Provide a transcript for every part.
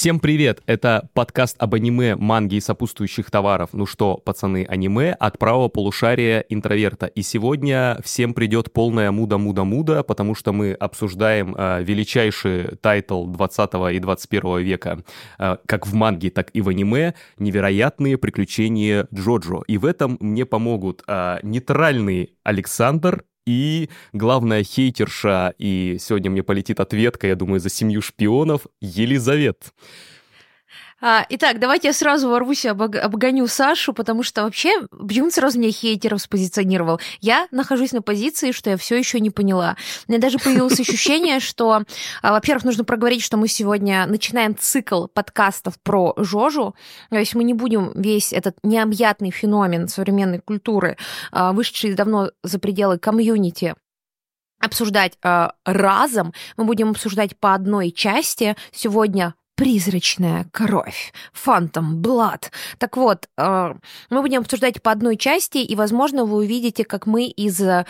Всем привет! Это подкаст об аниме, манге и сопутствующих товаров «Ну что, пацаны, аниме» от правого полушария интроверта. И сегодня всем придет полная муда-муда-муда, потому что мы обсуждаем э, величайший тайтл 20 и 21 века, э, как в манге, так и в аниме, «Невероятные приключения Джоджо». И в этом мне помогут э, нейтральный Александр и главная хейтерша, и сегодня мне полетит ответка, я думаю, за «Семью шпиона», Елизавета. А, итак, давайте я сразу ворвусь и обгоню Сашу, потому что вообще, почему сразу меня хейтеров спозиционировал? Я нахожусь на позиции, что я все еще не поняла. У меня даже появилось ощущение, что, а, во-первых, нужно проговорить, что мы сегодня начинаем цикл подкастов про Жожу, то есть мы не будем весь этот необъятный феномен современной культуры, а, вышедший давно за пределы комьюнити, обсуждать э, разом. Мы будем обсуждать по одной части. Сегодня призрачная кровь, Phantom Blood. Так вот, э, мы будем обсуждать по одной части, и, возможно, вы увидите, как мы из... Э,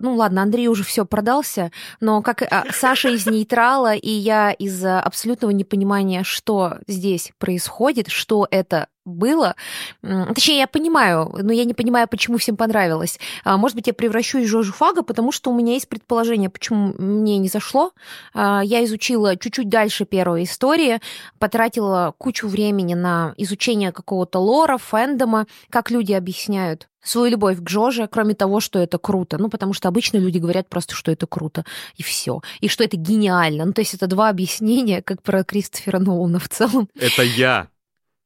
ну ладно, Андрей уже все продался, но как э, Саша из нейтрала, и я из абсолютного непонимания, что здесь происходит, что это было. Точнее, я понимаю, но я не понимаю, почему всем понравилось. А, может быть, я превращусь в Жожу Фага, потому что у меня есть предположение, почему мне не зашло. А, я изучила чуть-чуть дальше первой истории, потратила кучу времени на изучение какого-то лора, фэндома, как люди объясняют свою любовь к Жоже, кроме того, что это круто. Ну, потому что обычно люди говорят просто, что это круто, и все. И что это гениально. Ну, то есть это два объяснения, как про Кристофера Нолана в целом. Это я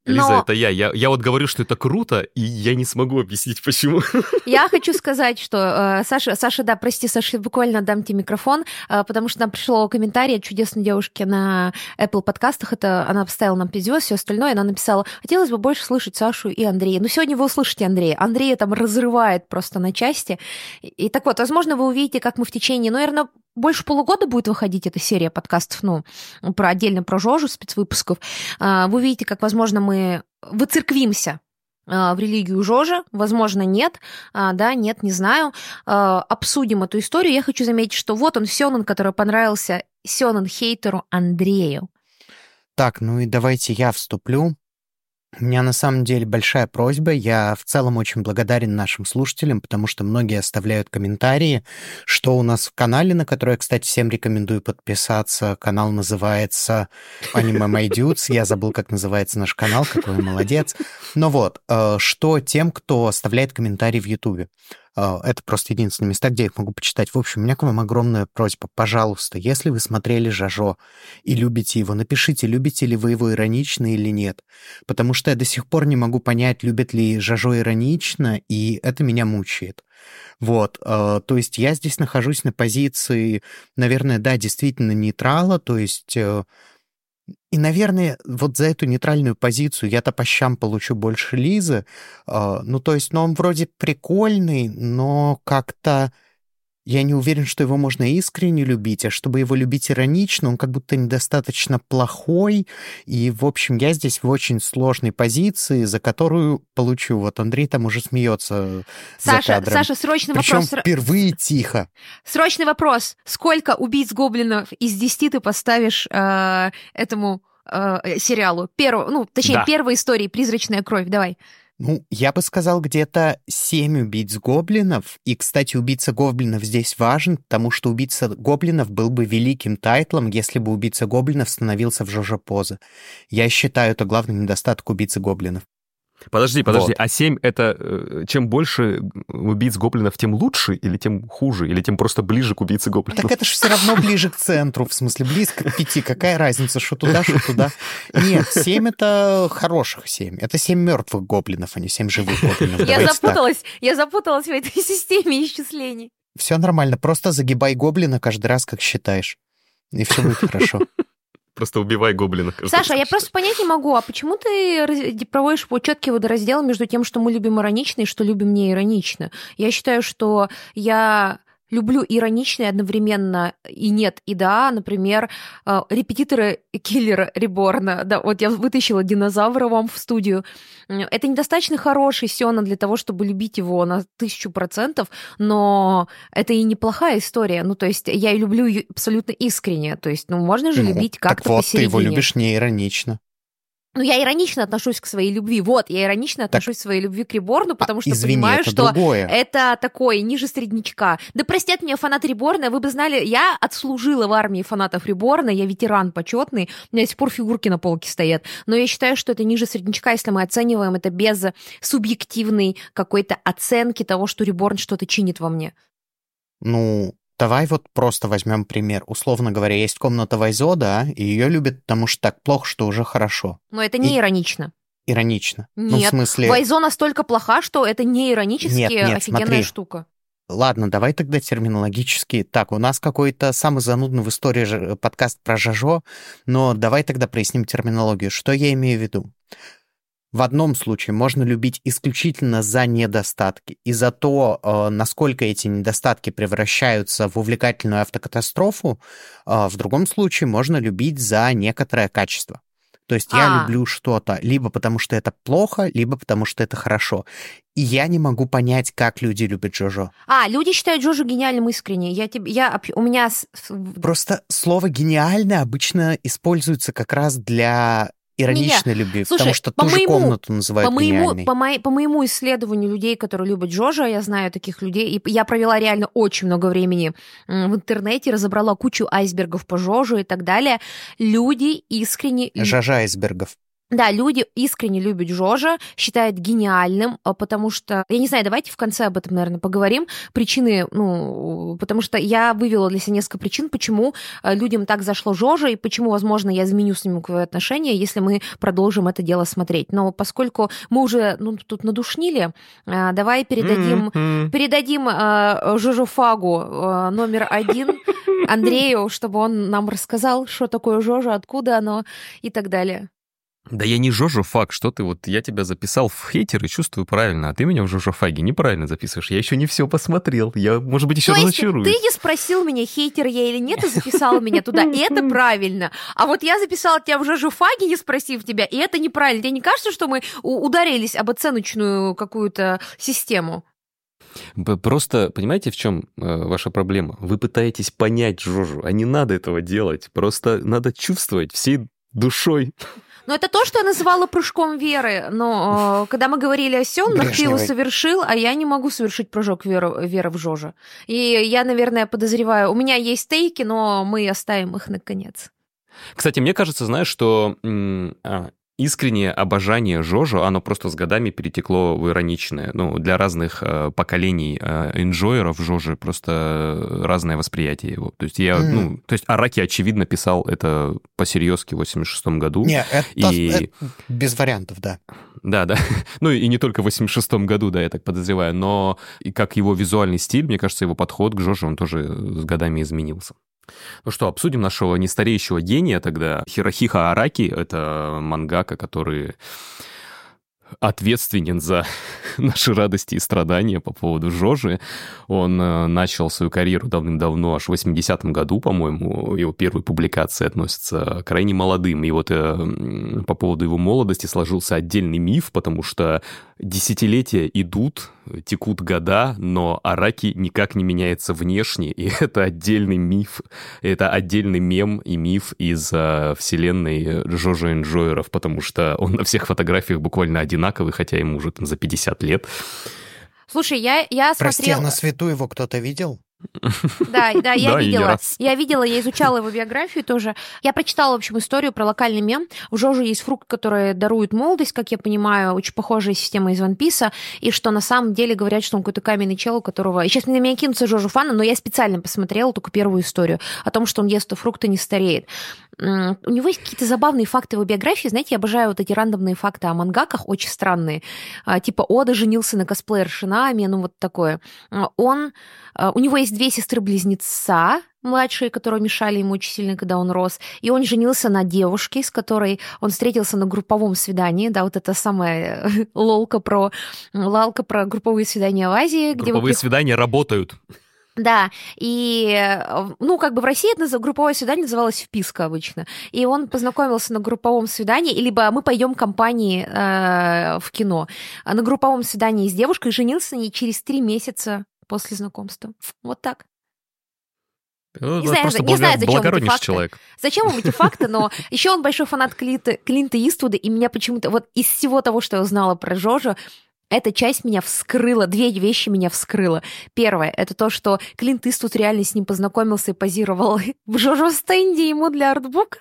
Лиза, Но... это я. я. Я вот говорю, что это круто, и я не смогу объяснить, почему. Я хочу сказать, что э, Саша, Саша, да, прости, Саша, буквально дам тебе микрофон, э, потому что нам пришло комментарий от чудесной девушки на Apple подкастах. Это она поставила нам 5 звезд, все остальное. Она написала, хотелось бы больше слышать Сашу и Андрея. Ну, сегодня вы услышите Андрея. Андрея там разрывает просто на части. И, и так вот, возможно, вы увидите, как мы в течение, ну, наверное, больше полугода будет выходить эта серия подкастов, ну, про отдельно про Жожу, спецвыпусков. А, вы видите, как, возможно, мы выцерквимся а, в религию Жожа, возможно, нет, а, да, нет, не знаю. Обсудим эту историю. Я хочу заметить, что вот он, Сёнэн, который понравился Сёнэн хейтеру Андрею. Так, ну и давайте я вступлю. У меня на самом деле большая просьба. Я в целом очень благодарен нашим слушателям, потому что многие оставляют комментарии, что у нас в канале, на который кстати, всем рекомендую подписаться. Канал называется Anime My Dudes. Я забыл, как называется наш канал, какой молодец. Но вот, э, что тем, кто оставляет комментарии в Ютубе. А, это просто единственные места, где я их могу почитать. В общем, у меня к вам огромная просьба. Пожалуйста, если вы смотрели «Жажо» и любите его, напишите, любите ли вы его иронично или нет. Потому что я до сих пор не могу понять, любят ли «Жажо» иронично, и это меня мучает. Вот, э, то есть я здесь нахожусь на позиции, наверное, да, действительно нейтрала, то есть э, и, наверное, вот за эту нейтральную позицию я-то по щам получу больше Лизы. А, ну, то есть, ну, он вроде прикольный, но как-то я не уверен, что его можно искренне любить, а чтобы его любить иронично, он как будто недостаточно плохой. И, в общем, я здесь в очень сложной позиции, за которую получу. Вот Андрей там уже смеется Саша, за кадром. Саша, срочный Причем вопрос. впервые тихо. Срочный вопрос. Сколько убийц гоблинов из десяти ты поставишь э, этому э, сериалу? Перв... Ну, точнее, да. первой истории «Призрачная кровь». Давай. Ну, я бы сказал, где-то семь убийц гоблинов. И, кстати, убийца гоблинов здесь важен, потому что убийца гоблинов был бы великим тайтлом, если бы убийца гоблинов становился в Жожо Поза. Я считаю это главным недостатком убийцы гоблинов. Подожди, подожди, вот. а 7 это э, чем больше убийц гоблинов, тем лучше, или тем хуже, или тем просто ближе к убийце гоблинов? Так это же все равно ближе к центру, в смысле близко к пяти. Какая разница, что туда, что туда? Нет, 7 это хороших 7. Это 7 мертвых гоблинов, а не 7 живых гоблинов. Я запуталась, я запуталась в этой системе исчислений. Все нормально, просто загибай гоблина каждый раз, как считаешь. И все будет хорошо. Просто убивай гоблина. Саша, я просто понять не могу, а почему ты проводишь четкий водораздел между тем, что мы любим иронично и что любим не иронично? Я считаю, что я люблю ироничные одновременно и нет, и да. Например, э, репетиторы Киллера Реборна. Да, вот я вытащила динозавра вам в студию. Это недостаточно хороший Сёна для того, чтобы любить его на тысячу процентов, но это и неплохая история. Ну, то есть я и люблю ее абсолютно искренне. То есть, ну, можно же ну, любить как-то так вот, посередине. ты его любишь не иронично. Ну, я иронично отношусь к своей любви. Вот, я иронично отношусь к своей любви к Реборну, потому а, что извини, понимаю, это что другое. это такой ниже среднячка. Да простят меня фанаты Реборна, вы бы знали, я отслужила в армии фанатов Реборна, я ветеран почетный, у меня до сих пор фигурки на полке стоят. Но я считаю, что это ниже среднячка, если мы оцениваем это без субъективной какой-то оценки того, что Реборн что-то чинит во мне. Ну, Давай вот просто возьмем пример. Условно говоря, есть комната Вайзо, да, и ее любят, потому что так плохо, что уже хорошо. Но это не и... иронично. Иронично. Нет, ну, в смысле... Вайзо настолько плоха, что это не иронически нет, нет, офигенная смотри. штука. Ладно, давай тогда терминологически. Так, у нас какой-то самый занудный в истории подкаст про Жажо, но давай тогда проясним терминологию. Что я имею в виду? В одном случае можно любить исключительно за недостатки и за то, э, насколько эти недостатки превращаются в увлекательную автокатастрофу. Э, в другом случае можно любить за некоторое качество. То есть я А. люблю что-то либо потому, что это плохо, либо потому, что это хорошо. И я не могу понять, как люди любят Джожо. А, люди считают Джожу гениальным искренне. Я тебе, я, у меня Просто слово «гениально» обычно используется как раз для ироничной любви, Слушай, потому что по ту же моему- комнату называют по моему, по, моей- по моему исследованию людей, которые любят Джожа, я знаю таких людей, и я провела реально очень много времени в интернете, разобрала кучу айсбергов по Жожу и так далее. Люди искренне... Жажа айсбергов. Да, люди искренне любят Жожа, считают гениальным, а, потому что, я не знаю, давайте в конце об этом, наверное, поговорим. Причины, ну, потому что я вывела для себя несколько причин, почему э, людям так зашло Жожа, и почему, возможно, я изменю с ним свои отношения, если мы продолжим это дело смотреть. Но поскольку мы уже ну, тут надушнили, э, давай передадим, М-м. передадим Жожу Фагу номер один Андрею, чтобы он нам рассказал, что такое Жожа, откуда оно и так далее. Да я не Жожо Фак, что ты, вот я тебя записал в хейтер и чувствую правильно, а ты меня в Жожо Фаге неправильно записываешь. Я еще не все посмотрел, я, может быть, еще То разочаруюсь. ты не спросил меня, хейтер я или нет, и записал меня туда, и это правильно. А вот я записала тебя в Жожуфаге, не спросив тебя, и это неправильно. Тебе не кажется, что мы ударились об оценочную какую-то систему? Просто, понимаете, в чем э, ваша проблема? Вы пытаетесь понять Жожу, а не надо этого делать. Просто надо чувствовать всей душой. Но это то, что я называла прыжком веры. Но э, когда мы говорили о Сённах, ты его совершил, а я не могу совершить прыжок веры, веры в Жожа. И я, наверное, подозреваю, у меня есть стейки, но мы оставим их наконец. Кстати, мне кажется, знаешь, что а, искреннее обожание Жожо, оно просто с годами перетекло в ироничное. Ну, для разных э, поколений э, энджойеров Жожи просто разное восприятие его. То есть я, Мгм. ну, то есть Араки, очевидно, писал это по-серьезки в 86 году. Не, это, И- это без вариантов, да. Да, да. Ну и не только в 86 году, да, я так подозреваю, но и как его визуальный стиль, мне кажется, его подход к Жоже, он тоже с годами изменился. Ну что, обсудим нашего нестареющего гения тогда. Хирохиха Араки — это мангака, который ответственен за наши радости и страдания по поводу Жожи. Он э, начал свою карьеру давным-давно, аж в 80-м году, по-моему, его первые публикации относятся крайне молодым. И вот э, по поводу его молодости сложился отдельный миф, потому что десятилетия идут, текут года, но Араки никак не меняется внешне, и это отдельный миф, это отдельный мем и миф из э, вселенной Жожо Энджойеров, потому что он на всех фотографиях буквально одинаковый, хотя ему уже там за 50 лет. Слушай, я, я Прости, смотрела... а на свету его кто-то видел? Да, да, я Да, видела. Я видела, я изучала его биографию тоже. Я прочитала, в общем, историю про локальный мем. В Жожу есть фрукт, который дарует молодость, как я понимаю, очень похожая система из One Piece, и что на самом деле говорят, что он какой-то каменный чел, у которого... И сейчас на меня кинутся Жожу фаны, но я специально посмотрела только первую историю о том, что он ест фрукты не стареет. У него есть какие-то забавные факты в его биографии. Знаете, я обожаю вот эти рандомные факты о мангаках, очень странные. А, Типа Ода женился на косплеер Шинами, ну вот такое. А, Он У него есть две сестры-близнеца, младшие, которые мешали ему очень сильно, когда он рос. И он женился на девушке, с которой он встретился на групповом свидании. Да, вот это самая э, лолка про, лалка про групповые свидания в Азии. где вы Групповые свидания работают. Да, и, э, ну, как бы в России это групповое свидание называлось вписка обычно. И он познакомился на групповом свидании, либо мы пойдем компании э, в кино. А на групповом свидании с девушкой женился на ней через три месяца после знакомства. Вот так. Ну, не знаю, просто не знаю, зачем эти факты. человек. Зачем вам эти факты, но еще он большой фанат Клинта, Клинта Иствуда, и меня почему-то вот из всего того, что я узнала про Жожу, эта часть меня вскрыла, две вещи меня вскрыла. Первое, это то, что Клинт Иствуд реально с ним познакомился и позировал в Жожо стенде ему для артбука.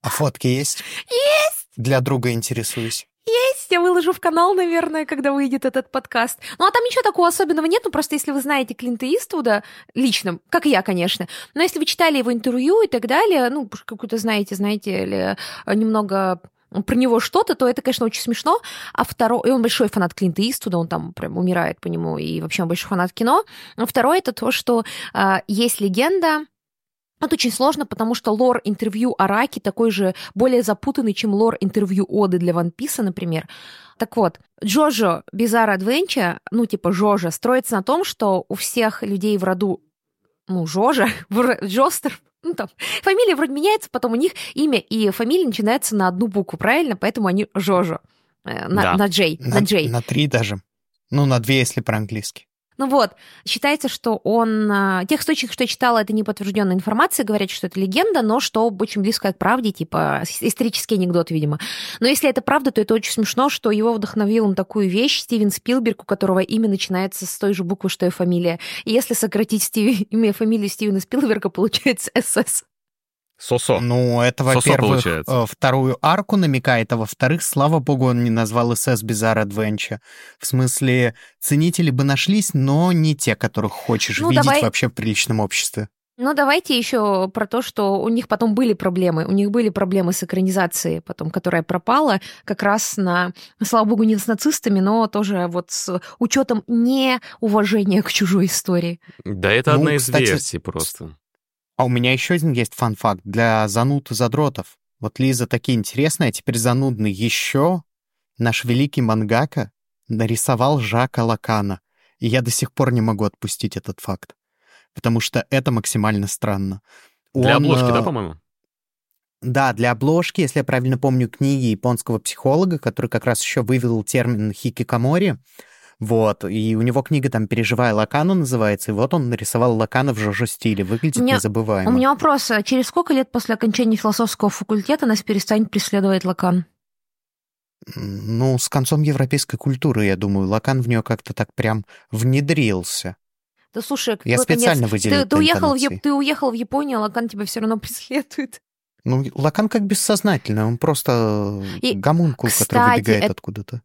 А фотки есть? Есть! Для друга интересуюсь. Есть, я выложу в канал, наверное, когда выйдет этот подкаст. Ну, а там ничего такого особенного нет, ну, просто если вы знаете Клинта Иствуда, лично, как и я, конечно, но если вы читали его интервью и так далее, ну, какую-то знаете, знаете, или немного про него что-то, то это, конечно, очень смешно. А второй, и он большой фанат Клинта Иствуда, он там прям умирает по нему, и вообще он большой фанат кино. А второй это то, что э, есть легенда, это очень сложно, потому что лор интервью Араки такой же более запутанный, чем лор интервью Оды для Ван Писа, например. Так вот, Джожо Bizarre Adventure, ну типа Жожа, строится на том, что у всех людей в роду ну, Жожа, Джостер, ну, там, фамилия вроде меняется, потом у них имя и фамилия начинается на одну букву, правильно? Поэтому они Жожо. Э, на, да. на Джей. На, на Джей. На три даже. Ну, на две, если по-английски. Ну вот, считается, что он... А, тех источников, что я читала, это не подтвержденная информация, говорят, что это легенда, но что очень близко к правде, типа исторический анекдот, видимо. Но если это правда, то это очень смешно, что его вдохновил на такую вещь Стивен Спилберг, у которого имя начинается с той же буквы, что и фамилия. И если сократить Стив... имя и фамилию Стивена Спилберга, получается СС. Сосо. Ну, это, во-первых, э, вторую арку намекает, а во-вторых, слава богу, он не назвал SS Bizarre Adventure. В смысле, ценители бы нашлись, но не те, которых хочешь ну, видеть давай... вообще в приличном обществе. Ну, давайте еще про то, что у них потом были проблемы. У них были проблемы с экранизацией, потом, которая пропала как раз на, слава богу, не с нацистами, но тоже вот с учетом неуважения к чужой истории. Да, это ну, одна из кстати, версий просто. А у меня еще один есть фан-факт для зануд и задротов. Вот Лиза такие интересный, а теперь занудный. Еще наш великий мангака нарисовал Жака Лакана. И я до сих пор не могу отпустить этот факт. Потому что это максимально странно. Для Он, обложки, да, э, по-моему? Да, для обложки, если я правильно помню, книги японского психолога, который как раз еще вывел термин хикикамори. Вот, и у него книга там «Переживая Лакана» называется, и вот он нарисовал Лакана в Жожо-стиле, выглядит меня, незабываемо. У меня вопрос, а через сколько лет после окончания философского факультета нас перестанет преследовать Лакан? Ну, с концом европейской культуры, я думаю, Лакан в нее как-то так прям внедрился. Да слушай, я специально конец... выделил ты, ты, уехал в, ты уехал в Японию, а Лакан тебя все равно преследует. Ну, Лакан как бессознательный, он просто и, гомункул, кстати, который выбегает это... откуда-то.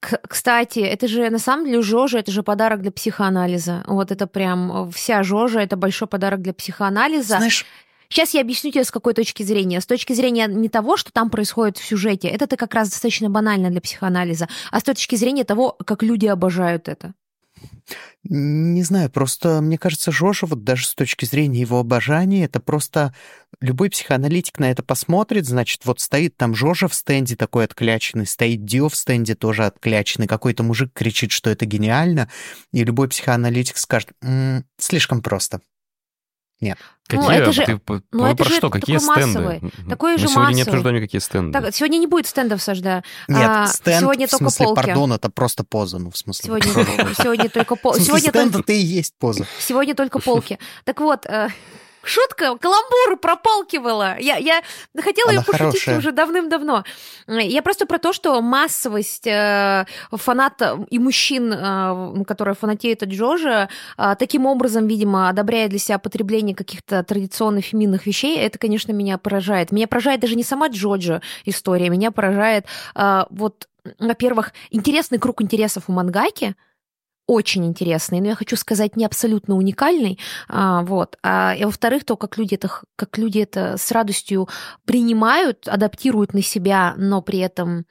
Кстати, это же на самом деле Жожа, это же подарок для психоанализа. Вот это прям э, вся Жожа, это большой подарок для психоанализа. Знаешь, Сейчас я объясню тебе, с какой точки зрения. С точки зрения не того, что там происходит в сюжете, это -то как раз достаточно банально для психоанализа, а с точки зрения того, как люди обожают это. Не знаю, просто мне кажется, Жоша, вот даже с точки зрения его обожания, это просто любой психоаналитик на это посмотрит, значит, вот стоит там Жожа в стенде такой откляченный, стоит Дио в стенде тоже откляченный, какой-то мужик кричит, что это гениально, и любой психоаналитик скажет, м-м, слишком просто. Нет. Какие? Ну, это же, Ты, ну, это про же что? Какие стенды? Массовый. Такой же Мы сегодня массовый. не обсуждаем никакие стенды. Так, сегодня не будет стендов, Сажда. Нет, а, стенд, сегодня в только смысле, полки. пардон, это просто поза, ну, в смысле. Сегодня, сегодня только полки. Сегодня стенд только... это и есть поза. Сегодня только полки. Так вот, э, Шутка, каламбур прополкивала. Я, я хотела Она ее пошутить хорошая. уже давным-давно. Я просто про то, что массовость э, фаната и мужчин, э, которые фанатеют от Джожа, э, таким образом, видимо, одобряя для себя потребление каких-то традиционных феминных вещей, это, конечно, меня поражает. Меня поражает даже не сама Джоджа история, меня поражает э, вот, во-первых, интересный круг интересов у Мангаки – очень интересный, но я хочу сказать, не абсолютно уникальный. А, вот. А, и во-вторых, то, как люди, это, как люди это с радостью принимают, адаптируют на себя, но при этом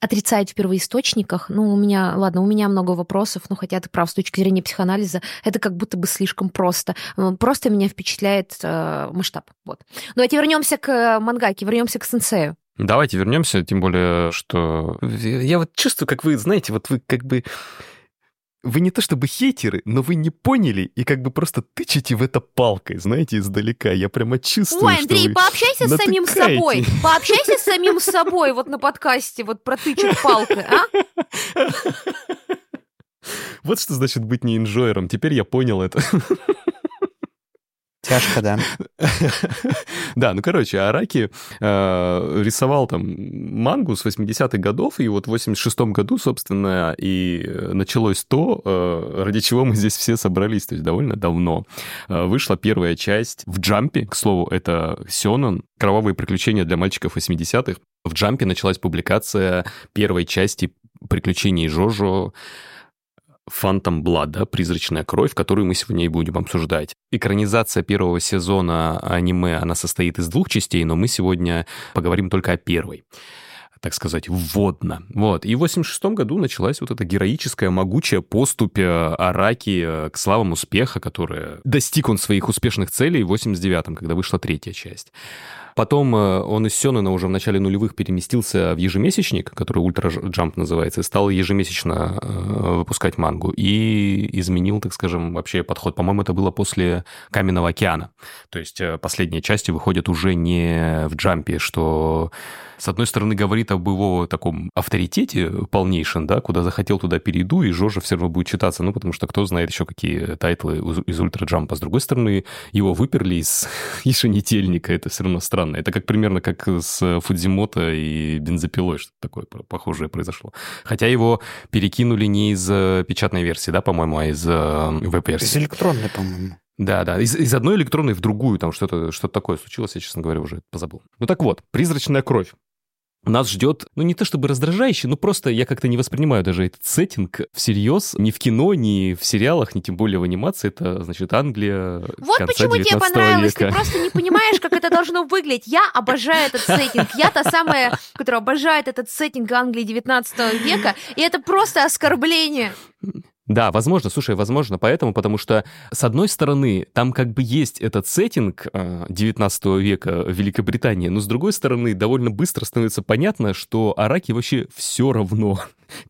отрицают в первоисточниках. Ну, у меня, ладно, у меня много вопросов, но хотя ты прав, с точки зрения психоанализа, это как будто бы слишком просто. Просто меня впечатляет э, масштаб. Вот. Давайте вернемся к мангаке, вернемся к сенсею. Давайте вернемся, тем более, что я вот чувствую, как вы, знаете, вот вы как бы вы не то чтобы хейтеры, но вы не поняли и как бы просто тычете в это палкой, знаете, издалека. Я прямо чувствую, Ой, Андрей, что пообщайся с самим собой. Пообщайся с самим собой вот на подкасте, вот про тычек палкой, а? Вот что значит быть не инжойером. Теперь я понял это. Тяжко, да. Да, ну, короче, Араки э, рисовал там мангу с 80-х годов, и вот в 86-м году, собственно, и началось то, э, ради чего мы здесь все собрались, то есть довольно давно. Э, Вышла первая часть в Джампе, к слову, это Сёнон, «Кровавые приключения для мальчиков 80-х». В Джампе началась публикация первой части приключений Жожо, Фантом Блада, «Призрачная кровь», которую мы сегодня и будем обсуждать. Экранизация первого сезона аниме, она состоит из двух частей, но мы сегодня поговорим только о первой так сказать, вводно. Вот. И в 86 году началась вот эта героическая, могучая поступь э, Араки э, к славам успеха, которая достиг он своих успешных целей в 89-м, когда вышла третья часть. Потом э, он из Сёнэна уже в начале нулевых переместился в ежемесячник, который Ultra Jump называется, и стал ежемесячно выпускать мангу. И изменил, так скажем, вообще подход. По-моему, это было после Каменного океана. То есть последние части выходят уже не в Jump 'е, что с одной стороны, говорит об его таком авторитете полнейшем, да, куда захотел, туда перейду, и Жожо все равно будет читаться, ну, потому что кто знает еще какие тайтлы из Ультра Джампа. С другой стороны, его выперли из еженедельника, это все равно странно. Это как примерно как с Фудзимото и бензопилой, что-то такое похожее произошло. Хотя его перекинули не из печатной версии, да, по-моему, а из веб-версии. Из электронной, по-моему. Да, да, из, из одной электронной в другую, там что-то что такое случилось, я, честно говоря, уже позабыл. Ну так вот, призрачная кровь нас ждет, ну не то чтобы раздражающий, но просто я как-то не воспринимаю даже этот сеттинг всерьез, ни в кино, ни в сериалах, ни тем более в анимации. Это, значит, Англия Вот конца почему тебе понравилось, века. ты просто не понимаешь, как это должно выглядеть. Я обожаю этот сеттинг. Я та самая, которая обожает этот сеттинг Англии 19 века, и это просто оскорбление. Да, возможно, слушай, возможно, поэтому, потому что, с одной стороны, там как бы есть этот сеттинг 19 века в Великобритании, но с другой стороны, довольно быстро становится понятно, что Араки вообще все равно,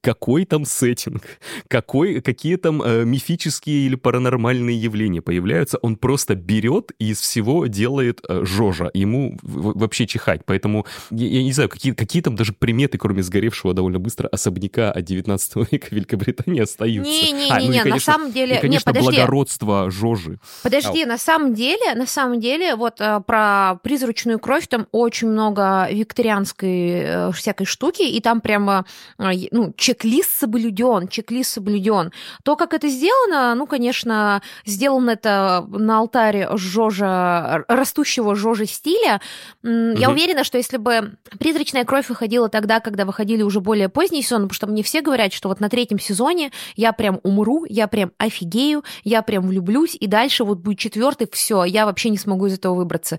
какой там сеттинг, какой, какие там э, мифические или паранормальные явления появляются, он просто берет и из всего делает э, жожа, ему вообще чихать, поэтому, я, я не знаю, какие, какие там даже приметы, кроме сгоревшего довольно быстро особняка от 19 века Великобритании остаются. Не-не-не, А, ну и, на самом деле... И, не, конечно, подожди. благородство Жожи. Подожди, на самом деле, на самом деле, вот э, про призрачную кровь там очень много викторианской э, всякой штуки, и там прямо, э, ну, чек-лист соблюден, чек-лист соблюден. То, как это сделано, ну, конечно, сделано это на алтаре Жожа, растущего Жожи стиля. М, Я уверена, что если бы призрачная кровь выходила тогда, когда выходили уже более поздние сезоны, потому что мне все говорят, что вот на третьем сезоне я прям умру, я прям офигею, я прям влюблюсь, и дальше вот будет четвертый, все, я вообще не смогу из этого выбраться.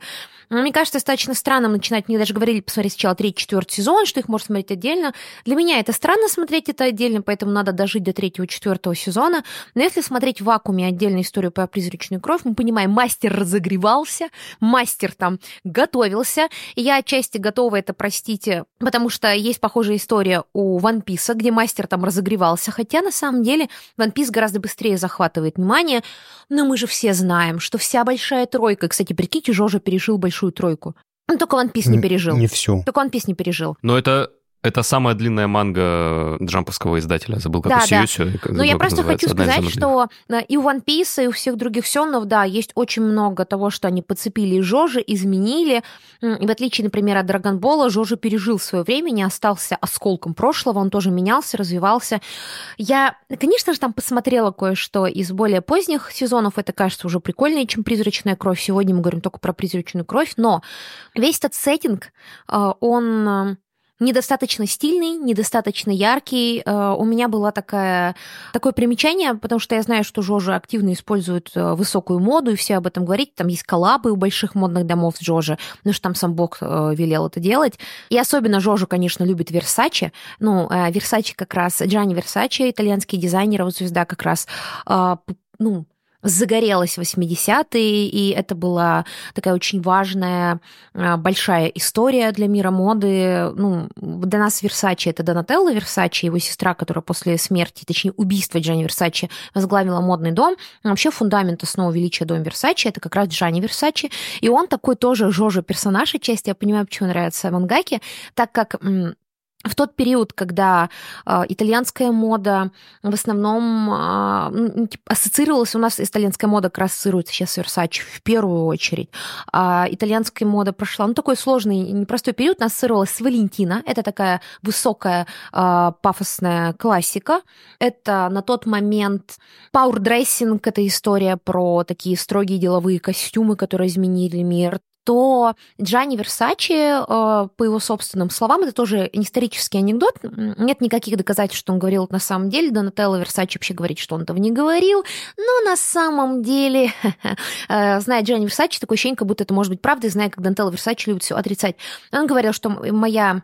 Но мне кажется, достаточно странным начинать, мне даже говорили посмотреть сначала третий, четвертый сезон, что их можно смотреть отдельно. Для меня это странно смотреть это отдельно, поэтому надо дожить до третьего, четвертого сезона. Но если смотреть в вакууме отдельную историю про призрачную кровь, мы понимаем, мастер разогревался, мастер там готовился, и я отчасти готова это простить, э, потому что есть похожая история у Ван Писа, где мастер там разогревался, хотя на самом деле Ван Пис гораздо быстрее захватывает внимание, но мы же все знаем, что вся большая тройка, кстати, прикиньте, Жожа пережил большую тройку. Ну, только Ван Пис не пережил. Не всю. Только Ван Пис не пережил. Но это, это самая длинная манга джамповского издателя. Забыл, как Да, у да. Сиюсю, как- Но я как просто хочу сказать, что э, и у One Piece, и у всех других сёнов, да, есть очень много того, что они подцепили Жожи, изменили. И в отличие, например, от Драгонбола, Жожи пережил свое время, не остался осколком прошлого, он тоже менялся, развивался. Я, конечно же, там посмотрела кое-что из более поздних сезонов, это кажется уже прикольнее, чем «Призрачная кровь». Сегодня мы говорим только про «Призрачную кровь», но весь этот сеттинг, э, он э, недостаточно стильный, недостаточно яркий. Э, У меня было такая, такое примечание, потому что я знаю, что Жожа активно использует э, высокую моду, и все об этом говорить. Там есть коллабы у больших модных домов с Жожи, потому что там сам Бог э, велел это делать. И особенно Жожу, конечно, любит Версаче. Ну, Версаче как раз, Джанни Версаче, итальянский дизайнер, его звезда как раз, ну, загорелась в 80-е, и это была такая очень важная, а, большая история для мира моды. Ну, для нас Версачи — это Донателло Версачи, его сестра, которая после смерти, точнее, убийства Джани Версачи возглавила модный дом. Вообще фундамент основы величия дом Версачи — это как раз Джани Версачи, и он такой тоже Жожо персонаж отчасти, я понимаю, почему нравится Мангаки, так как в тот период, когда э, итальянская мода в основном э, ассоциировалась, у нас итальянская мода как раз ассоциируется сейчас с Versace в первую очередь, а итальянская мода прошла, ну, такой сложный, непростой период, она ассоциировалась с Валентина, это такая высокая э, пафосная классика, это на тот момент power dressing, это история про такие строгие деловые костюмы, которые изменили мир, то Джанни Версачи, э, по его собственным словам, это тоже исторический анекдот, нет никаких доказательств, что он говорил это на самом деле, Донателла Версачи вообще говорит, что он этого не говорил, но на самом деле, э, зная Джанни Версачи, такое ощущение, как будто это может быть правдой, зная, как Донателла Версачи любит все отрицать. Он говорил, что моя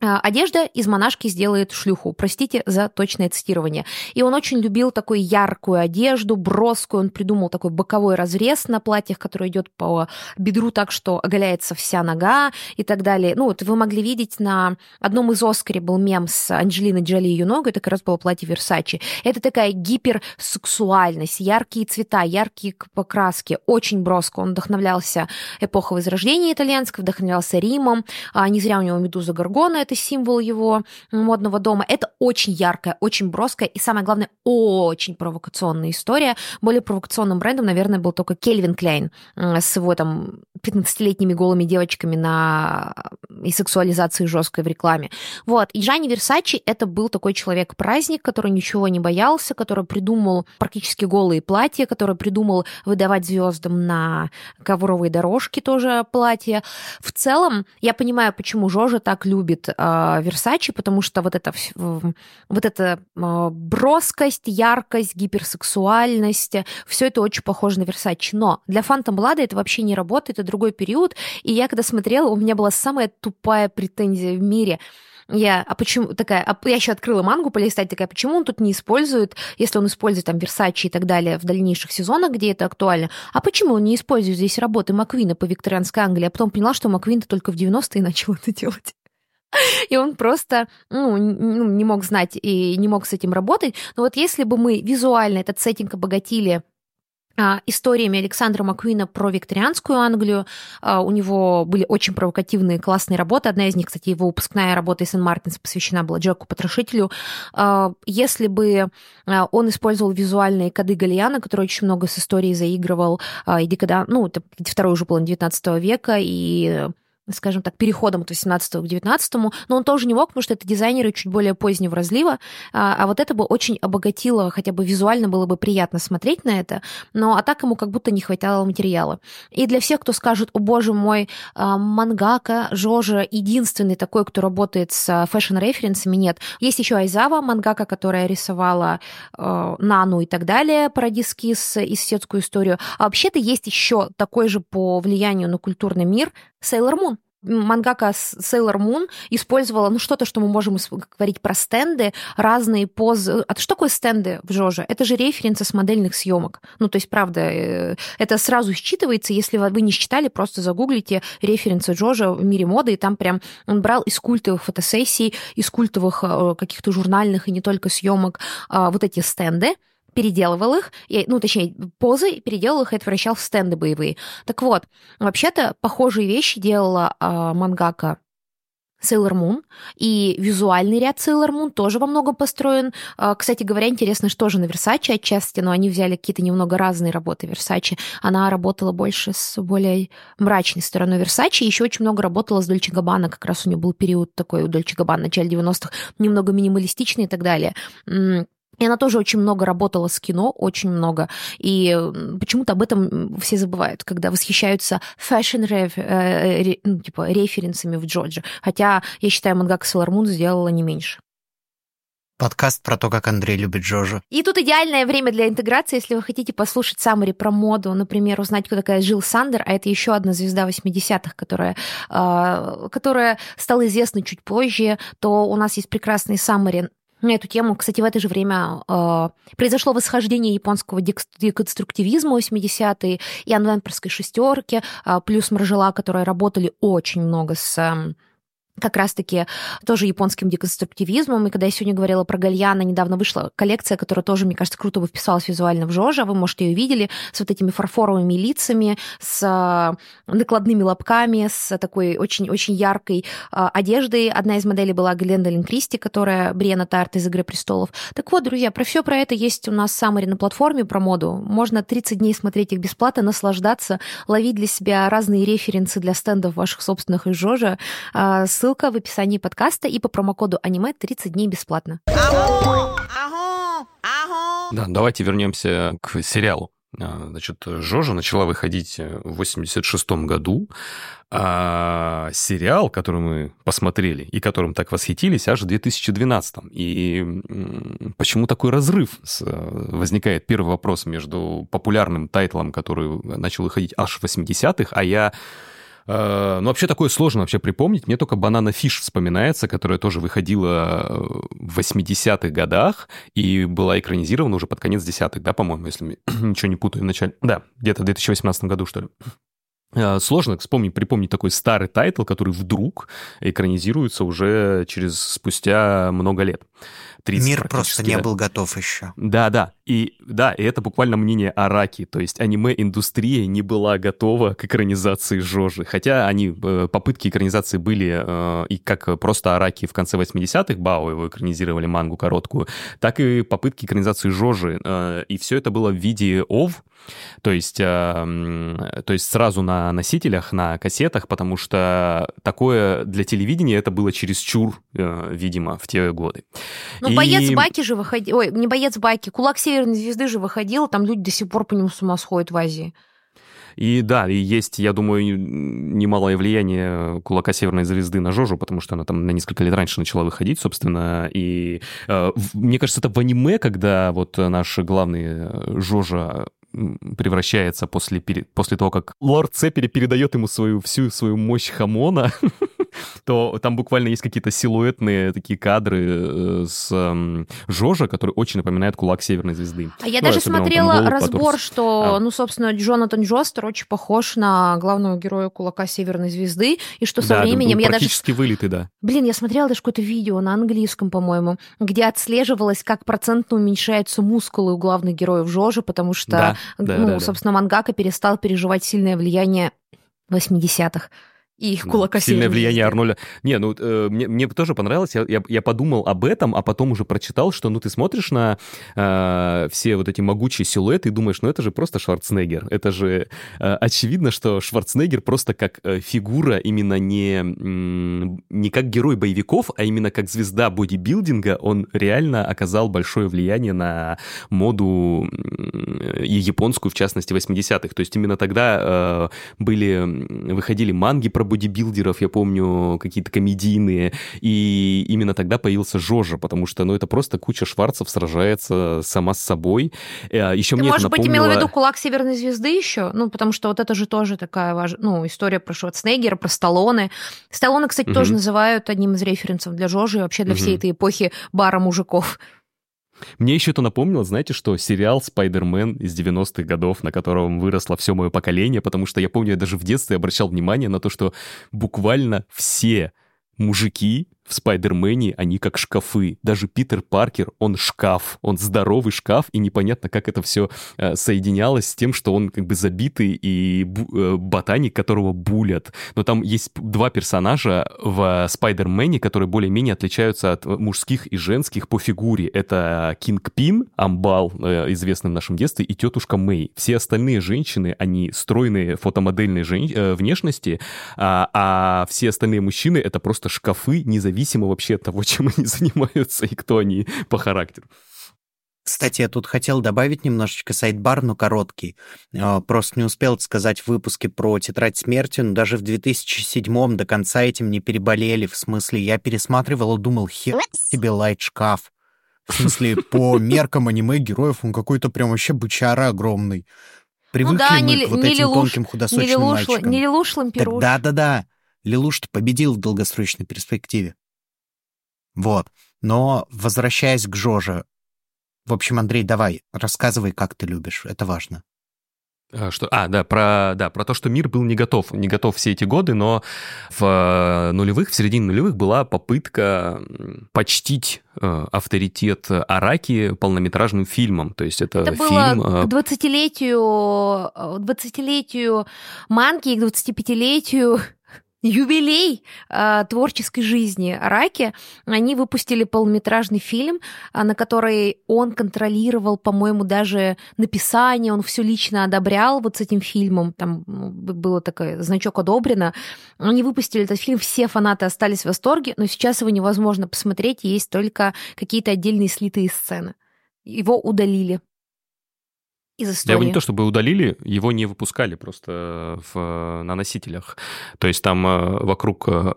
одежда из монашки сделает шлюху. Простите за точное цитирование. И он очень любил такую яркую одежду, броскую. Он придумал такой боковой разрез на платьях, который идет по бедру так, что оголяется вся нога и так далее. Ну, вот вы могли видеть на одном из Оскаре был мем с Анджелиной Джоли и ее ногу, это как раз было платье Версачи. Это такая гиперсексуальность, яркие цвета, яркие покраски, очень броско. Он вдохновлялся эпохой Возрождения итальянской, вдохновлялся Римом. А не зря у него медуза Гаргона это символ его модного дома. Это очень яркая, очень броская и, самое главное, очень провокационная история. Более провокационным брендом, наверное, был только Кельвин Кляйн с его там 15-летними голыми девочками на и сексуализацией жесткой в рекламе. Вот. И Джанни Версачи это был такой человек-праздник, который ничего не боялся, который придумал практически голые платья, который придумал выдавать звездам на ковровые дорожки тоже платья. В целом, я понимаю, почему Жожа так любит Версачи, потому что вот это, вот эта броскость, яркость, гиперсексуальность, все это очень похоже на Версачи. Но для Фантом Блада это вообще не работает, это другой период. И я когда смотрела, у меня была самая тупая претензия в мире – я, а почему такая, а я еще открыла мангу полистать, такая, почему он тут не использует, если он использует там Версачи и так далее в дальнейших сезонах, где это актуально, а почему он не использует здесь работы Маквина по викторианской Англии? А потом поняла, что Маквин только в 90-е начал это делать. И он просто ну, не мог знать и не мог с этим работать. Но вот если бы мы визуально этот сеттинг обогатили а, историями Александра Маквина про викторианскую Англию. А, у него были очень провокативные, классные работы. Одна из них, кстати, его выпускная работа из Сен-Мартинс посвящена была Джеку Потрошителю. А, если бы он использовал визуальные коды Галиана, который очень много с историей заигрывал, и декада, ну, это второй уже половина 19 века, и скажем так, переходом от 18 к 19, но он тоже не мог, потому что это дизайнеры чуть более позднего разлива, а, а вот это бы очень обогатило, хотя бы визуально было бы приятно смотреть на это, но а так ему как будто не хватало материала. И для всех, кто скажет, о боже мой, а, мангака Жожо единственный такой, кто работает с fashion -референсами, нет. Есть еще Ай Ядзава, мангака, которая рисовала э, Нану и так далее, Paradise Kiss и соседскую историю. А вообще-то есть еще такой же по влиянию на культурный мир Сейлор Мун мангака Sailor Moon использовала, ну, что-то, что мы можем говорить про стенды, разные позы. А что такое стенды в Жоже? Это же референсы с модельных съемок. Ну, то есть, правда, э, это сразу считывается, если вы не считали, просто загуглите референсы Жожа в мире моды, и там прям он брал из культовых фотосессий, из культовых э, каких-то журнальных и не только съемок а, вот эти стенды, переделывал их, ну, точнее, позы, переделал их и отвращал в стенды боевые. Так вот, вообще-то похожие вещи делала э, мангака Sailor Moon, и визуальный ряд Sailor Moon тоже во многом построен. А, кстати говоря, интересно, что же на Versace отчасти, но они взяли какие-то немного разные работы Versace. Она работала больше с более мрачной стороной Versace, еще очень много работала с Dolce Gabbana, как раз у нее был период такой у Dolce Gabbana, начале 90-х, немного минималистичный и так далее. И она тоже очень много работала с кино, очень много. И почему-то об этом все забывают, когда восхищаются fashion э, э, ну, типа, референсами в Джоджо. Хотя, я считаю, мангака Sailor Moon сделала не меньше. Подкаст про то, как Андрей любит Джоджо. И тут идеальное время для интеграции, если вы хотите послушать саммари про моду, например, узнать, кто такая Жил Сандер, а это еще одна звезда 80-х, которая, э, которая стала известна чуть позже, то у нас есть прекрасный саммари на эту тему. Кстати, в это же время э, произошло восхождение японского деконструктивизма 80-е и анвемперской шестерки, э, плюс Маржела, которые работали очень много с... Э, как раз-таки тоже японским деконструктивизмом. И когда я сегодня говорила про Гальяна, недавно вышла коллекция, которая тоже, мне кажется, круто бы вписалась визуально в Жожа. Вы, можете ее видели с вот этими фарфоровыми лицами, с а, накладными лобками, с такой очень-очень яркой а, одеждой. Одна из моделей была Глендолин Кристи, которая Бриена Тарт из «Игры престолов». Так вот, друзья, про все про это есть у нас саммари на платформе про моду. Можно 30 дней смотреть их бесплатно, наслаждаться, ловить для себя разные референсы для стендов ваших собственных из Жожа. Ссылка Ссылка в описании подкаста и по промокоду аниме 30 дней бесплатно. Да, давайте вернемся к сериалу. А, значит, Жожа начала выходить в 86 году, а сериал, который мы посмотрели и которым так восхитились, аж в 2012. И почему такой разрыв? Возникает первый вопрос между популярным тайтлом, который начал выходить аж в 80-х, а я Ну, вообще такое сложно вообще припомнить. Мне только «Банана Фиш» вспоминается, которая тоже выходила э, в 80-х годах и была экранизирована уже под конец десятых, да, по-моему, если ничего не путаю в начале. Да, где-то в 2018 году, что ли. Э, сложно вспомнить, припомнить такой старый тайтл, который вдруг экранизируется уже через спустя много лет. 30 Мир просто не да. был готов еще. Да, да. И да, и это буквально мнение Араки. То есть аниме-индустрия не была готова к экранизации Жожи. Хотя они, э, попытки экранизации были э, и как просто Араки в конце 80-х, Бао его экранизировали мангу короткую, так и попытки экранизации Жожи. Э, и все это было в виде OVA, то есть, то есть сразу на носителях, на кассетах, потому что такое для телевидения это было чересчур, видимо, в те годы. Ну, и боец Баки же выходил. Ой, не боец Баки, кулак Северной звезды же выходил, там люди до сих пор по нему с ума сходят в Азии. И да, и есть, я думаю, немалое влияние кулака Северной звезды на Жожу, потому что она там на несколько лет раньше начала выходить, собственно. И э, мне кажется, это в аниме, когда вот наш главный э, Жожа превращается после, после того, как лорд Цепери передает ему свою, всю свою мощь хамона, то там буквально есть какие-то силуэтные такие кадры э, с Жожа, который очень напоминает кулак Северной Звезды. А я ну, даже смотрела разбор, потом... что, а. ну, собственно, Джонатан Джостер очень похож на главного героя кулака Северной Звезды, и что со да, временем... я практически даже... вылитый, да. Блин, я смотрела даже какое-то видео на английском, по-моему, где отслеживалось, как процентно уменьшаются мускулы у главных героев Жожа, потому что, да, да, ну, да, собственно, да. мангака перестал переживать сильное влияние 80-х и их кулака Сильное влияние Арнольда. Не, ну, э, мне, мне тоже понравилось, я, я, я подумал об этом, а потом уже прочитал, что, ну, ты смотришь на э, все вот эти могучие силуэты и думаешь, ну, это же просто Шварценеггер. Это же э, очевидно, что Шварценеггер просто как э, фигура именно не, не как герой боевиков, а именно как звезда бодибилдинга, он реально оказал большое влияние на моду и японскую, в частности, 80-х. То есть именно тогда э, были, выходили манги про бодибилдеров, я помню, какие-то комедийные, и именно тогда появился Жожа, потому что, ну, это просто куча шварцев сражается сама с собой. Э, еще Ты, мне может быть, имел в виду «Кулак Северной звезды» еще? Ну, потому что вот это же тоже такая важная, ну, история про Шварценеггера, про Сталлоне. Сталлоне, кстати, угу. тоже называют одним из референсов для Жожи и вообще для угу. всей этой эпохи бара мужиков. Мне еще это напомнило, знаете, что сериал «Спайдермен» из 90-х годов, на котором выросло все мое поколение, потому что я помню, я даже в детстве обращал внимание на то, что буквально все мужики в Спайдермене они как шкафы. Даже Питер Паркер, он шкаф, он здоровый шкаф, и непонятно, как это все э, соединялось с тем, что он как бы забитый и э, ботаник, которого булят. Но там есть два персонажа в Спайдермене, которые более-менее отличаются от мужских и женских по фигуре. Это Кинг Пин, Амбал, э, известный в нашем детстве, и тетушка Мэй. Все остальные женщины, они стройные фотомодельные жен... внешности, а, а все остальные мужчины — это просто шкафы, независимые зависимо вообще от того, чем они занимаются и кто они по характеру. Кстати, я тут хотел добавить немножечко сайт-бар, но короткий. А, просто не успел сказать в выпуске про «Тетрадь смерти», но даже в 2007 до конца этим не переболели. В смысле, я пересматривал и думал, хер тебе лайт-шкаф. В смысле, по меркам аниме героев он какой-то прям вообще бычара огромный. Привыкли ну да, мы не, к вот не этим лилуш, тонким худосочным не лилуш, мальчикам. Не лилуш Да-да-да. Лилуш-то победил в долгосрочной перспективе. Вот. Но, возвращаясь к Жоже, в общем, Андрей, давай, рассказывай, как ты любишь, это важно. А, что, а, да, про, да, про то, что мир был не готов, не готов все эти годы, но в э, нулевых, в середине нулевых была попытка почтить э, авторитет Араки полнометражным фильмом. То есть это, это фильм... было к 20-летию, 20-летию манки и к 25-летию юбилей э, творческой жизни Раки. Они выпустили полнометражный фильм, э, на который он контролировал, по-моему, даже написание, он все лично одобрял вот с этим фильмом, там было такой значок одобрено. Они выпустили этот фильм, все фанаты остались в восторге, но сейчас его невозможно посмотреть, есть только какие-то отдельные слитые сцены. Его удалили из истории. Да его не то чтобы удалили, его не выпускали просто в, на носителях. То есть там э, вокруг э,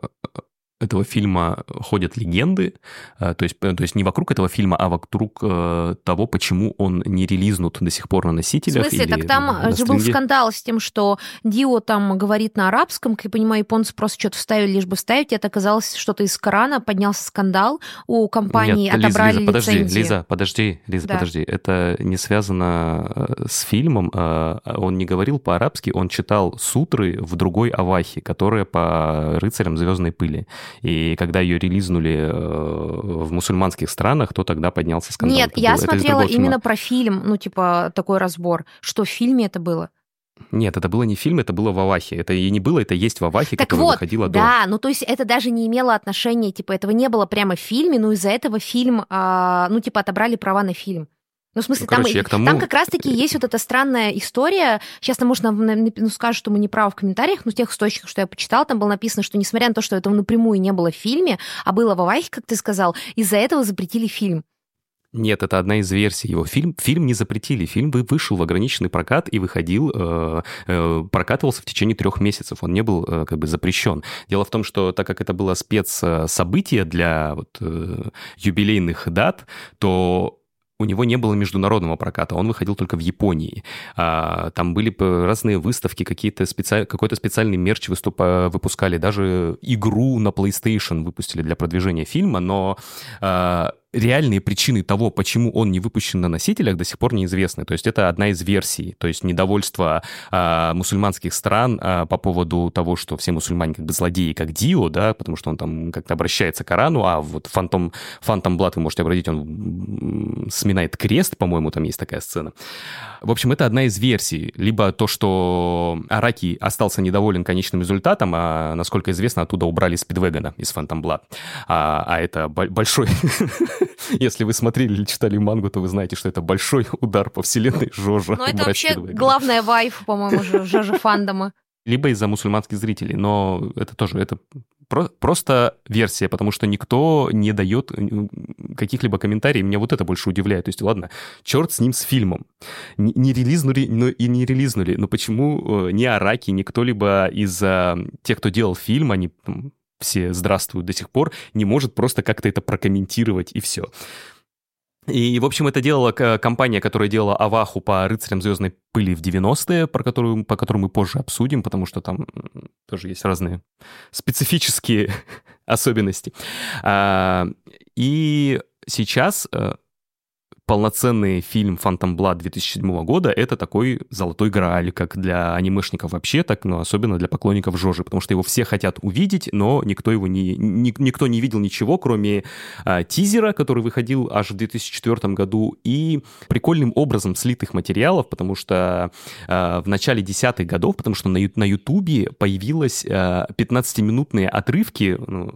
этого фильма ходят легенды, э, то есть, то есть не вокруг этого фильма, а вокруг э, того, почему он не релизнут до сих пор на носителях. В смысле? так там же был скандал с тем, что Дио там говорит на арабском, как я понимаю, японцы просто что-то вставили, лишь бы вставить, это оказалось что-то из Корана, поднялся скандал, у компании Нет, отобрали Лиза, подожди, лицензии. Лиза, подожди, Лиза, да. подожди, это не связано э, с фильмом, он не говорил по-арабски, он читал сутры в другой авахе, которая по рыцарям звездной пыли. И когда ее релизнули э, в мусульманских странах, то тогда поднялся скандал. Нет, я было. смотрела именно про фильм, ну, типа, такой разбор. Что в фильме это было? Нет, это было не фильм, это было в Авахе. Это и не было, это есть в Авахе, так которая вот, выходила да, до. Да, ну то есть это даже не имело отношения, типа, этого не было прямо в фильме, но из-за этого фильм, а, ну, типа, отобрали права на фильм. Ну, в смысле, ну, короче, там, тому... там как раз-таки есть вот эта странная история. Сейчас, там, может, нам ну, скажут, что мы не правы в комментариях, но в тех источниках, что я почитала, там было написано, что несмотря на то, что этого напрямую не было в фильме, а было в Авахе, как ты сказал, из-за этого запретили фильм. Нет, это одна из версий его. Фильм, фильм не запретили. Фильм вышел в ограниченный прокат и выходил, э, э, прокатывался в течение трех месяцев. Он не был э, как бы запрещен. Дело в том, что так как это было спецсобытие для вот, э, юбилейных дат, то у него не было международного проката, он выходил только в Японии. А, там были разные выставки, какие-то специ... какой-то специальный мерч выступа... выпускали, даже игру на PlayStation выпустили для продвижения фильма, но а, реальные причины того, почему он не выпущен на носителях, до сих пор неизвестны. То есть это одна из версий. То есть недовольство а, мусульманских стран а, по поводу того, что все мусульмане как бы злодеи, как Дио, да, потому что он там как-то обращается к Корану, а вот Фантом, Фантом Блад, вы можете обратить, он сминает крест, по-моему, там есть такая сцена. В общем, это одна из версий. Либо то, что Араки остался недоволен конечным результатом, а, насколько известно, оттуда убрали Спидвегана из Фантом Блад. А, а это большой Если вы смотрели или читали мангу, то вы знаете, что это большой удар по вселенной Жожа. Ну, это вообще главная вайф, по-моему, Жожа фандома. Либо из-за мусульманских зрителей, но это тоже, это про- просто версия, потому что никто не дает э, каких-либо комментариев. Меня вот это больше удивляет. То есть, ладно, черт с ним, с фильмом. Не, не релизнули, но и не релизнули. Но почему э, ни Араки, ни кто-либо из тех, кто делал фильм, они все здравствуют до сих пор, не может просто как-то это прокомментировать и все. И, в общем, это делала компания, которая делала Аваху по рыцарям звездной пыли в 90-е, про которую, по которую мы позже обсудим, потому что там тоже есть разные специфические особенности. А, и сейчас э, полноценный фильм «Фантом Блад» 2007 года — это такой золотой грааль, как для анимешников вообще, так, но особенно для поклонников Жожи, потому что его все хотят увидеть, но никто его не, ни, никто не видел ничего, кроме а, тизера, который выходил аж в 2004 году, и прикольным образом слитых материалов, потому что а, в начале десятых годов, потому что на, на Ютубе появилось а, 15-минутные отрывки, ну,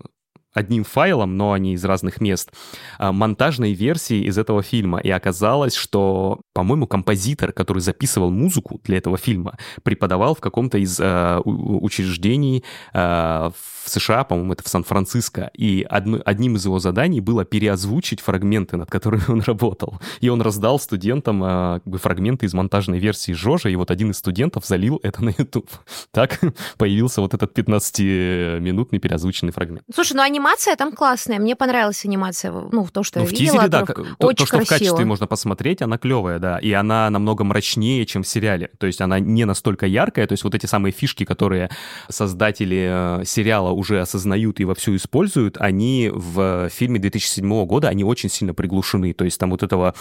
одним файлом, но они из разных мест, а, монтажной версии из этого фильма. И оказалось, что, по-моему, композитор, который записывал музыку для этого фильма, преподавал в каком-то из э, учреждений э, в США, по-моему, это в Сан-Франциско. И одно, одним из его заданий было переозвучить фрагменты, над которыми он работал. И он раздал студентам э, как бы фрагменты из монтажной версии Жожа, и вот один из студентов залил это на YouTube. Так появился вот этот 15-минутный переозвученный фрагмент. Слушай, ну они анимация там классная. Мне понравилась анимация, ну, то, что ну, я в видела. тизере, да, то, очень то, что красиво. в качестве можно посмотреть, она клевая, да, и она намного мрачнее, чем в сериале. То есть она не настолько яркая, то есть вот эти самые фишки, которые создатели э, сериала уже осознают и вовсю используют, они в фильме 2007 года, они очень сильно приглушены. То есть там вот этого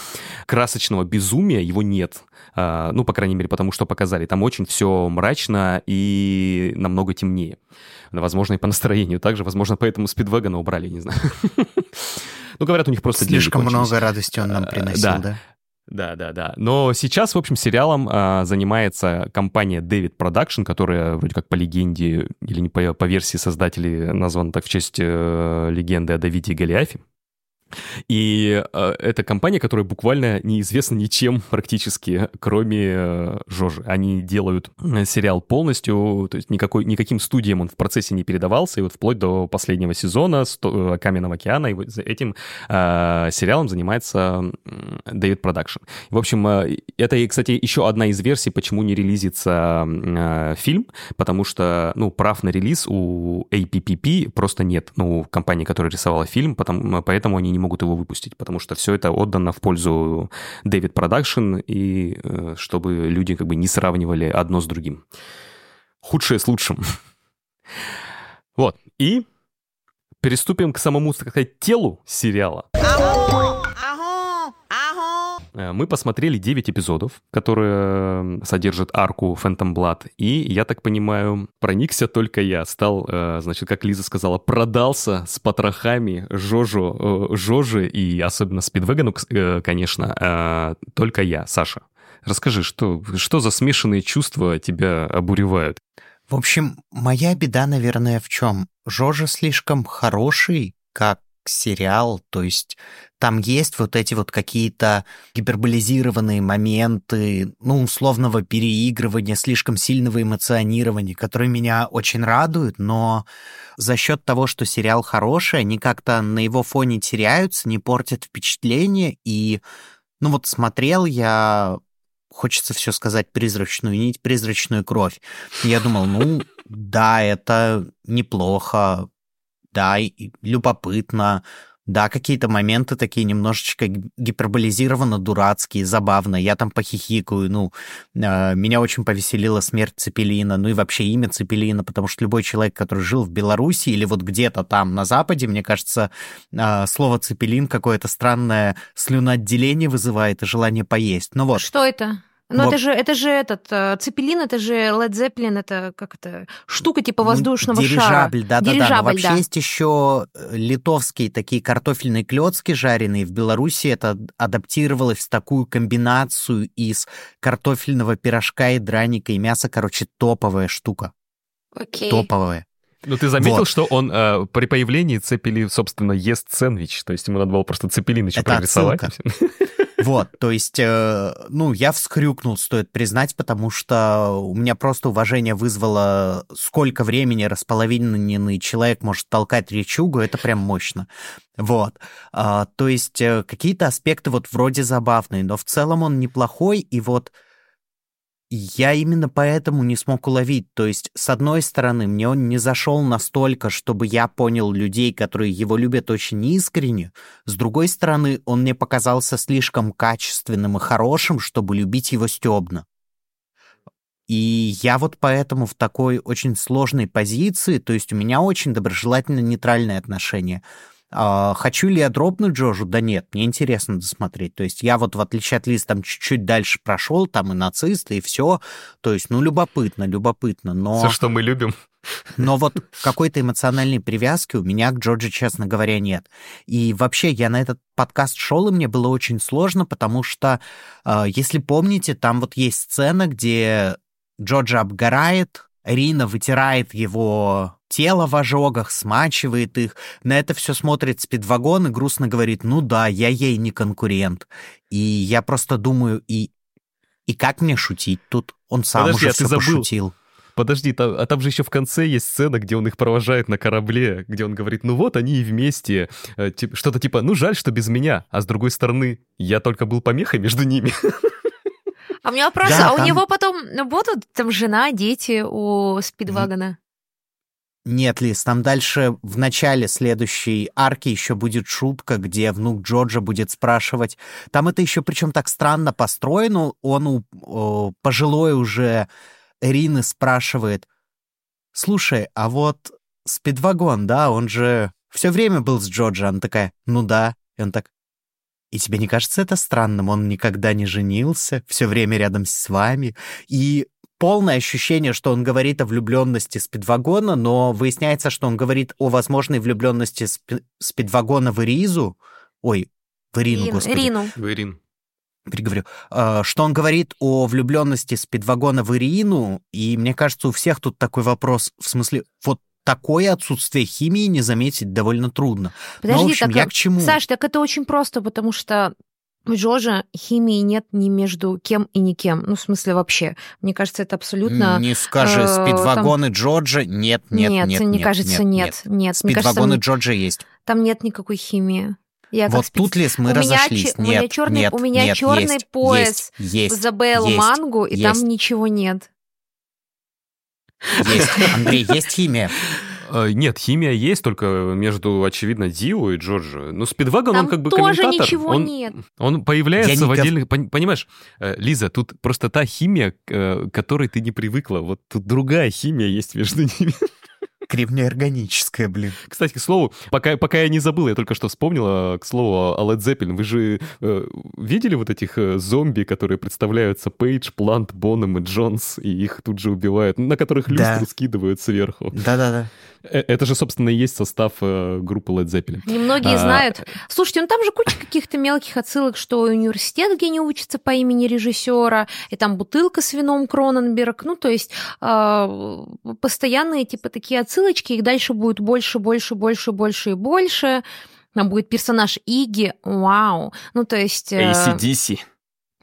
красочного безумия, его нет. А, ну, по крайней мере, потому что показали. Там очень все мрачно и намного темнее. Возможно, и по настроению также. Возможно, поэтому Спидвегана убрали, не знаю. Ну, говорят, у них просто Слишком много радости он нам А, приносил, да. да? Да, да, да. Но сейчас, в общем, сериалом а, занимается компания David Production, которая вроде как по легенде или не по, по версии создателей названа так в честь э, легенды о Давиде и Голиафе. И э, это компания, которая буквально неизвестна ничем практически, кроме э, Жожи. Они делают э, сериал полностью, то есть никакой, никаким студиям он в процессе не передавался, и вот вплоть до последнего сезона «Сто- э, «Каменного океана», и вот этим э, сериалом занимается David Production. В общем, э, это, кстати, еще одна из версий, почему не релизится э, фильм, потому что, ну, прав на релиз у APPP просто нет, ну, компании, которая рисовала фильм, потому, поэтому они не могут его выпустить, потому что все это отдано в пользу David Production, и э, чтобы люди как бы не сравнивали одно с другим. Худшее с лучшим. Вот, и переступим к самому, так сказать, телу сериала. Мы посмотрели 9 эпизодов, которые э, содержат арку Phantom Blood, и, я так понимаю, проникся только я. Стал, э, значит, как Лиза сказала, продался с потрохами Жожу, э, Жожи и особенно Спидвегану, э, конечно, э, только я, Саша. Расскажи, что, что за смешанные чувства тебя обуревают? В общем, моя беда, наверное, в чем? Жожа слишком хороший, как сериал, то есть там есть вот эти вот какие-то гиперболизированные моменты, ну, условного переигрывания, слишком сильного эмоционирования, которые меня очень радуют, но за счет того, что сериал хороший, они как-то на его фоне теряются, не портят впечатление, и, ну вот смотрел я хочется все сказать призрачную нить, призрачную кровь. Я думал, ну, да, это неплохо, да, и любопытно, да, какие-то моменты такие немножечко ги- гиперболизированно дурацкие, забавно. Я там похихикаю, ну, э, меня очень повеселила смерть Цепелина, ну и вообще имя Цепелина, потому что любой человек, который жил в Беларуси или вот где-то там на Западе, мне кажется, э, слово Цепелин какое-то странное слюноотделение вызывает и желание поесть. Ну вот. Что это? Ну, Вот. это же, это же этот, э, Цепелин, это же Led Zeppelin, это как это, штука типа Ну, воздушного шара. дирижабль, да, да, да. Но Дирижабль, вообще да. есть еще э, литовские такие картофельные клетки жареные. В Беларуси это адаптировалось в такую комбинацию из картофельного пирожка и драника и мяса. Короче, топовая штука. Окей. Топовая. Ну, ты заметил, Вот. что он э, при появлении Цепели, собственно, ест сэндвич, то есть ему надо было просто Цепелин еще Это прорисовать. Вот, то есть, э, ну, я вскрюкнул, стоит признать, потому что у меня просто уважение вызвало, сколько времени располовиненный человек может толкать речугу, это прям мощно. Вот, А, то есть, э, какие-то аспекты вот вроде забавные, но в целом он неплохой, и вот я именно поэтому не смог уловить. То есть, с одной стороны, мне он не зашел настолько, чтобы я понял людей, которые его любят очень искренне. С другой стороны, он мне показался слишком качественным и хорошим, чтобы любить его стебно. И я вот поэтому в такой очень сложной позиции, то есть у меня очень доброжелательно нейтральное отношение. А, Хочу ли я дропнуть Джожу? Да нет, мне интересно досмотреть. То есть я вот, в отличие от Лиз, там чуть-чуть дальше прошел, там и нацисты, и все. То есть, ну, любопытно, любопытно. Но... Все, что мы любим. Но вот какой-то эмоциональной привязки у меня к Джорджи, честно говоря, нет. И вообще я на этот подкаст шел, и мне было очень сложно, потому что, э, если помните, там вот есть сцена, где Джорджи обгорает, Рина вытирает его тело в ожогах, смачивает их. На это все смотрит спидвагон и грустно говорит, ну да, я ей не конкурент. И я просто думаю, и, и как мне шутить тут? Он сам Подожди, уже а все забыл. пошутил. Подожди, там, а там же еще в конце есть сцена, где он их провожает на корабле, где он говорит, ну вот они и вместе. Э, тип- Что-то типа, ну жаль, что без меня. А с другой стороны, я только был помехой между ними. А у меня вопрос, Да, а у там- него потом будут там жена, дети у Спидвагона? Нет, Лиз, там дальше в начале следующей арки еще будет шутка, где внук Джорджа будет спрашивать. Там это еще причем так странно построено. Он у о, пожилой уже Рины спрашивает, слушай, а вот спидвагон, да, он же все время был с Джорджа. Она такая, ну да. И он так, и тебе не кажется это странным? Он никогда не женился, все время рядом с вами. И полное ощущение, что он говорит о влюбленности Спидвагона, но выясняется, что он говорит о возможной влюбленности спи- Спидвагона в Иризу. Ой, в Ирину, Ирин- господи. Ирину. В Ирин. Переговорю. А, Что он говорит о влюбленности Спидвагона в Ирину, и мне кажется, у всех тут такой вопрос, в смысле, вот такое отсутствие химии не заметить довольно трудно. Подожди, ну, в общем, так, я к чему? Саш, так это очень просто, потому что Джорджа химии нет ни между кем и никем. Ну, в смысле, вообще. Мне кажется, это абсолютно... Не скажи, э, спидвагоны Джорджа нет, нет, нет, нет. мне кажется, нет. Нет, кажется, Спидвагоны там, Джорджа есть. там нет никакой химии. Я Вот спец- тут, Лиз, мы у меня разошлись. че- у меня Нет, чёрный- нет, у меня нет, чёрный есть, пояс есть, Изабеллу есть, Мангу, и есть. там ничего нет. есть. Андрей, есть химия. Э, Нет, химия есть, только между, очевидно, Дио и Джорджо. Ну, Спидвагон, Там он как бы тоже комментатор. ничего он, нет. Он появляется в отдельных... пон- Понимаешь, э, Лиза, тут просто та химия, э, к которой ты не привыкла. Вот тут другая химия есть между ними. Кремнеорганическая, блин. Кстати, к слову, пока, пока я не забыл, я только что вспомнил, к слову, о Led Zeppelin. Вы же э, видели вот этих э, зомби, которые представляются Пейдж, Плант, Бонем и Джонс, и их тут же убивают, на которых Да. люстру скидывают сверху? Да-да-да. Э, Это же, собственно, и есть состав э, группы Led Zeppelin. Немногие А, знают. Слушайте, ну там же куча каких-то мелких отсылок, что университет, где не учится по имени режиссера, и там бутылка с вином Кроненберг. Ну, то есть а, постоянные типа такие отсылочки, их дальше будет больше, больше, больше, больше и больше. Там будет персонаж Иги, вау. Ну, то есть... э, ACDC.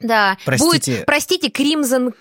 Да, Простите. будет, простите, Кримзон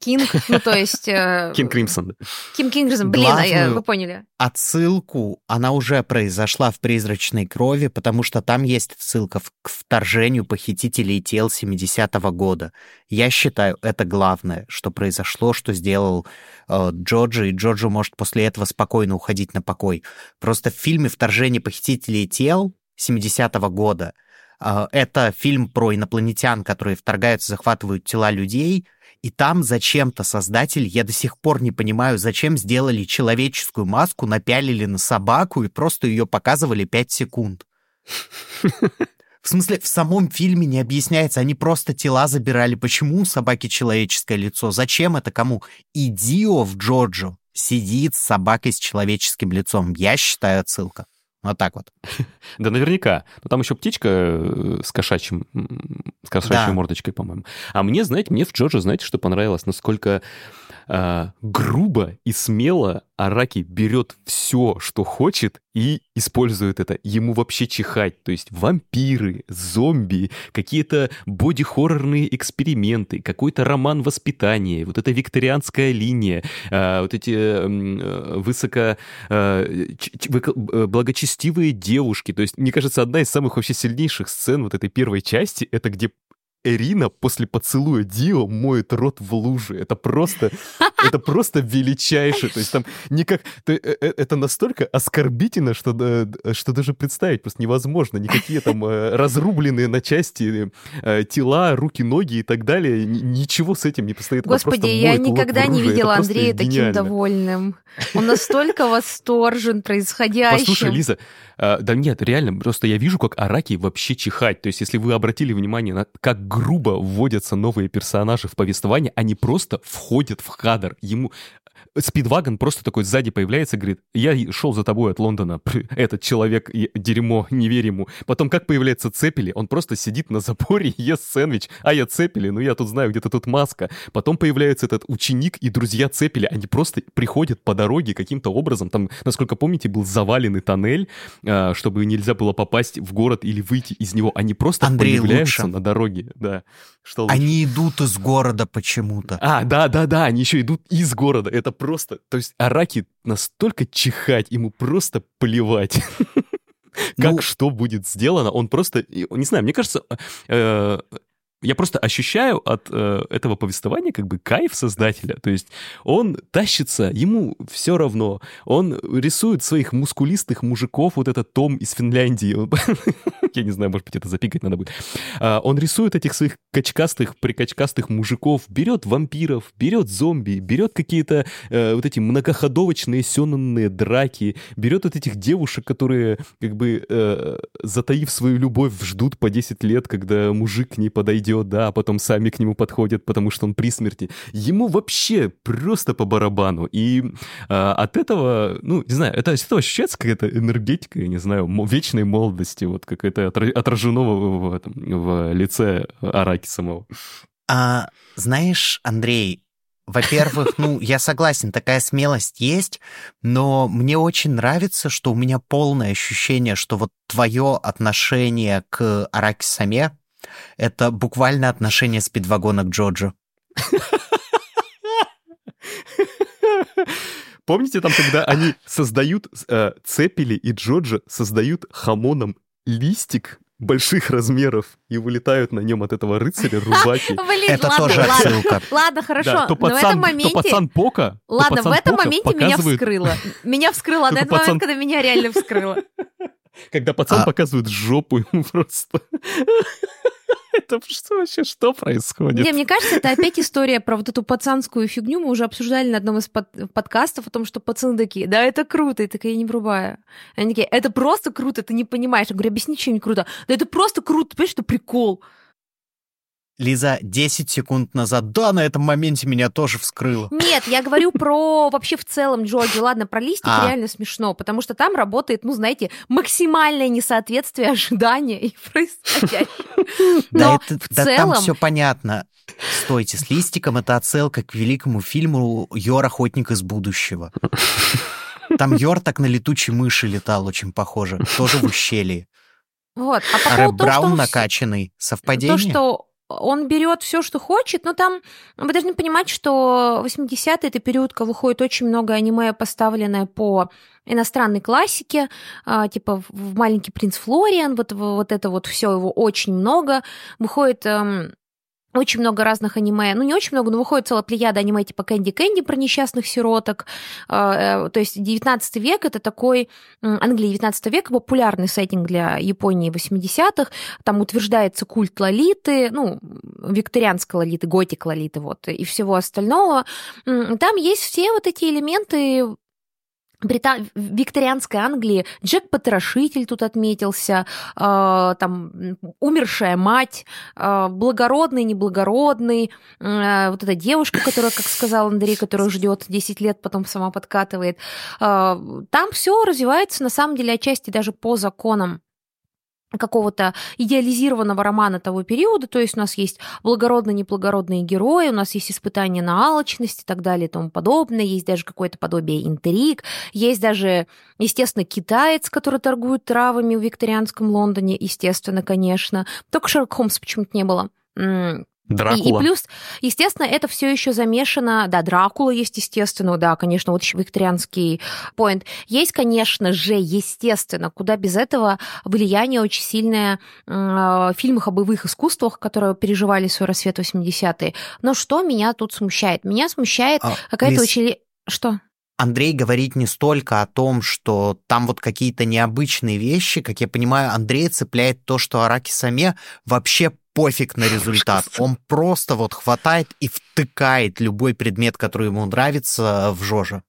Кинг, ну, то есть... э, Кин Кримсон. Ким Кингризон, блин, а я- вы поняли. Отсылку, она уже произошла в «Призрачной крови», потому что там есть отсылка к вторжению похитителей тел 70-го года. Я считаю, это главное, что произошло, что сделал э, Джорджи, и Джорджи может после этого спокойно уходить на покой. Просто в фильме «Вторжение похитителей тел» 70-го года э, это фильм про инопланетян, которые вторгаются, захватывают тела людей, и там зачем-то создатель, я до сих пор не понимаю, зачем сделали человеческую маску, напялили на собаку и просто ее показывали 5 секунд. В смысле, в самом фильме не объясняется, они просто тела забирали. Почему у собаки человеческое лицо? Зачем это кому? И Дио в Джорджо сидит с собакой с человеческим лицом. Я считаю отсылка. Вот так вот. Да, наверняка. Но там еще птичка э, с кошачьим, с кошачьей Да. мордочкой, по-моему. А мне, знаете, мне в Джорджо, знаете, что понравилось? Насколько а, грубо и смело Араки берет все, что хочет, и использует это. Ему вообще чихать. То есть вампиры, зомби, какие-то боди-хоррорные эксперименты, какой-то роман воспитания, вот эта викторианская линия, а, вот эти м, э, высоко э, э, благочестивые девушки. То есть, мне кажется, одна из самых вообще сильнейших сцен вот этой первой части, это где Эрина после поцелуя Дио моет рот в луже. Это просто, это просто величайшее. То есть там никак... э, э, Это настолько оскорбительно, что, д- что даже представить просто невозможно. Никакие там э, разрубленные на части э, тела, руки, ноги и так далее. Ни- Ничего с этим не постоит. Господи, я никогда не видела Андрея таким гениально. довольным. Он настолько восторжен происходящим. Послушай, Лиза, а, да нет, реально, просто я вижу, как Араки вообще чихать. То есть, если вы обратили внимание на как грубо вводятся новые персонажи в повествование, они просто входят в кадр. Ему Спидвагон просто такой сзади появляется, говорит, я шел за тобой от Лондона, этот человек, дерьмо, не верь ему. Потом как появляется Цепели, он просто сидит на запоре и ест сэндвич, а я Цепели, ну я тут знаю, где-то тут маска. Потом появляется этот ученик и друзья Цепели, они просто приходят по дороге каким-то образом, там, насколько помните, был заваленный тоннель, а, чтобы нельзя было попасть в город или выйти из него, они просто Андрей, появляются лучше. на дороге, да. Что лучше? Они идут из города почему-то. А, да, да, да, они еще идут из города. Это просто, то есть Араки настолько чихать, ему просто плевать. Как Ну, что будет сделано, он просто, не знаю, мне кажется, э, я просто ощущаю от э, этого повествования как бы кайф создателя. То есть он тащится, ему все равно. Он рисует своих мускулистых мужиков, вот этот Том из Финляндии. Я не знаю, может быть, это запикать надо будет. А, он рисует этих своих качкастых, прикачкастых мужиков, берет вампиров, берет зомби, берет какие-то э, вот эти многоходовочные сёнанные драки, берет вот этих девушек, которые как бы э, затаив свою любовь, ждут по 10 лет, когда мужик к ней подойдет идет, да, а потом сами к нему подходят, потому что он при смерти. Ему вообще просто по барабану. И а, от этого, ну, не знаю, это, это ощущается какая-то энергетика, я не знаю, вечной молодости, вот как это отражено в, в, этом, в лице Араки самого. А, знаешь, Андрей, во-первых, ну, я согласен, такая смелость есть, но мне очень нравится, что у меня полное ощущение, что вот твое отношение к Араки Саме это буквально отношение спидвагона к Джоджо. Помните там, когда они создают, э, Цепели и Джоджо создают хамоном листик больших размеров и вылетают на нем от этого рыцаря рубаки. Это тоже отсылка. Ладно, хорошо. То пацан Пока. Ладно, в этом моменте меня вскрыло. Меня вскрыло. На этот момент, когда меня реально вскрыло. Когда пацан а показывает жопу ему просто. Это что вообще, что происходит? Не, мне кажется, это опять история про вот эту пацанскую фигню. Мы уже обсуждали на одном из под подкастов о том, что пацаны такие, да, это круто, и такая, я не врубаю. Они такие, это просто круто, ты не понимаешь. Я говорю, объясни, чем не круто. Да это просто круто, понимаешь, это прикол. Лиза, 10 секунд назад, да, на этом моменте меня тоже вскрыло. Нет, я говорю про вообще в целом Джорджи. Ладно, про листик а. реально смешно, потому что там работает, ну, знаете, максимальное несоответствие ожидания и происходящего. Да, да там все понятно. Стойте, с листиком это отсылка к великому фильму «Йор, охотник из будущего». Там Йор так на летучей мыши летал, очень похоже, тоже в ущелье. Вот. А, по Рэп Браун накачанный. Совпадение? То, что он берет все, что хочет, но там вы должны понимать, что 80-е это период, когда выходит очень много аниме, поставленное по иностранной классике, а, типа в «Маленький принц Флориан», вот, вот это вот все его очень много. Выходит эм, очень много разных аниме, ну не очень много, но выходит целая плеяда аниме типа Кэнди Кэнди про несчастных сироток. А, э, то есть 19 век это такой, Англия 19 века популярный сеттинг для Японии 80-х. Там утверждается культ лолиты, ну, викторианской лолиты, готик лолиты, вот, и всего остального. Там есть все вот эти элементы Брита... викторианской Англии Джек Потрошитель тут отметился, э, там умершая мать, э, благородный, неблагородный, э, вот эта девушка, которая, как сказал Андрей, которая ждет 10 лет, потом сама подкатывает. Э, там все развивается на самом деле отчасти даже по законам какого-то идеализированного романа того периода, то есть у нас есть благородно-неблагородные герои, у нас есть испытания на алчность и так далее и тому подобное, есть даже какое-то подобие интриг, есть даже, естественно, китаец, который торгует травами в викторианском Лондоне, естественно, конечно. Только Шерлок Холмс почему-то не было. Дракула. И, и плюс, естественно, это все еще замешано. Да, Дракула есть, естественно, да, конечно, вот викторианский поинт. Есть, конечно же, естественно, куда без этого влияние очень сильное э, в фильмах о боевых искусствах, которые переживали свой рассвет 80-е. Но что меня тут смущает? Меня смущает а, какая-то Лиз... очень... Что? Андрей говорит не столько о том, что там вот какие-то необычные вещи, как я понимаю, Андрей цепляет то, что Араки Саме вообще пофиг на результат. Он просто вот хватает и втыкает любой предмет, который ему нравится, в Жожа.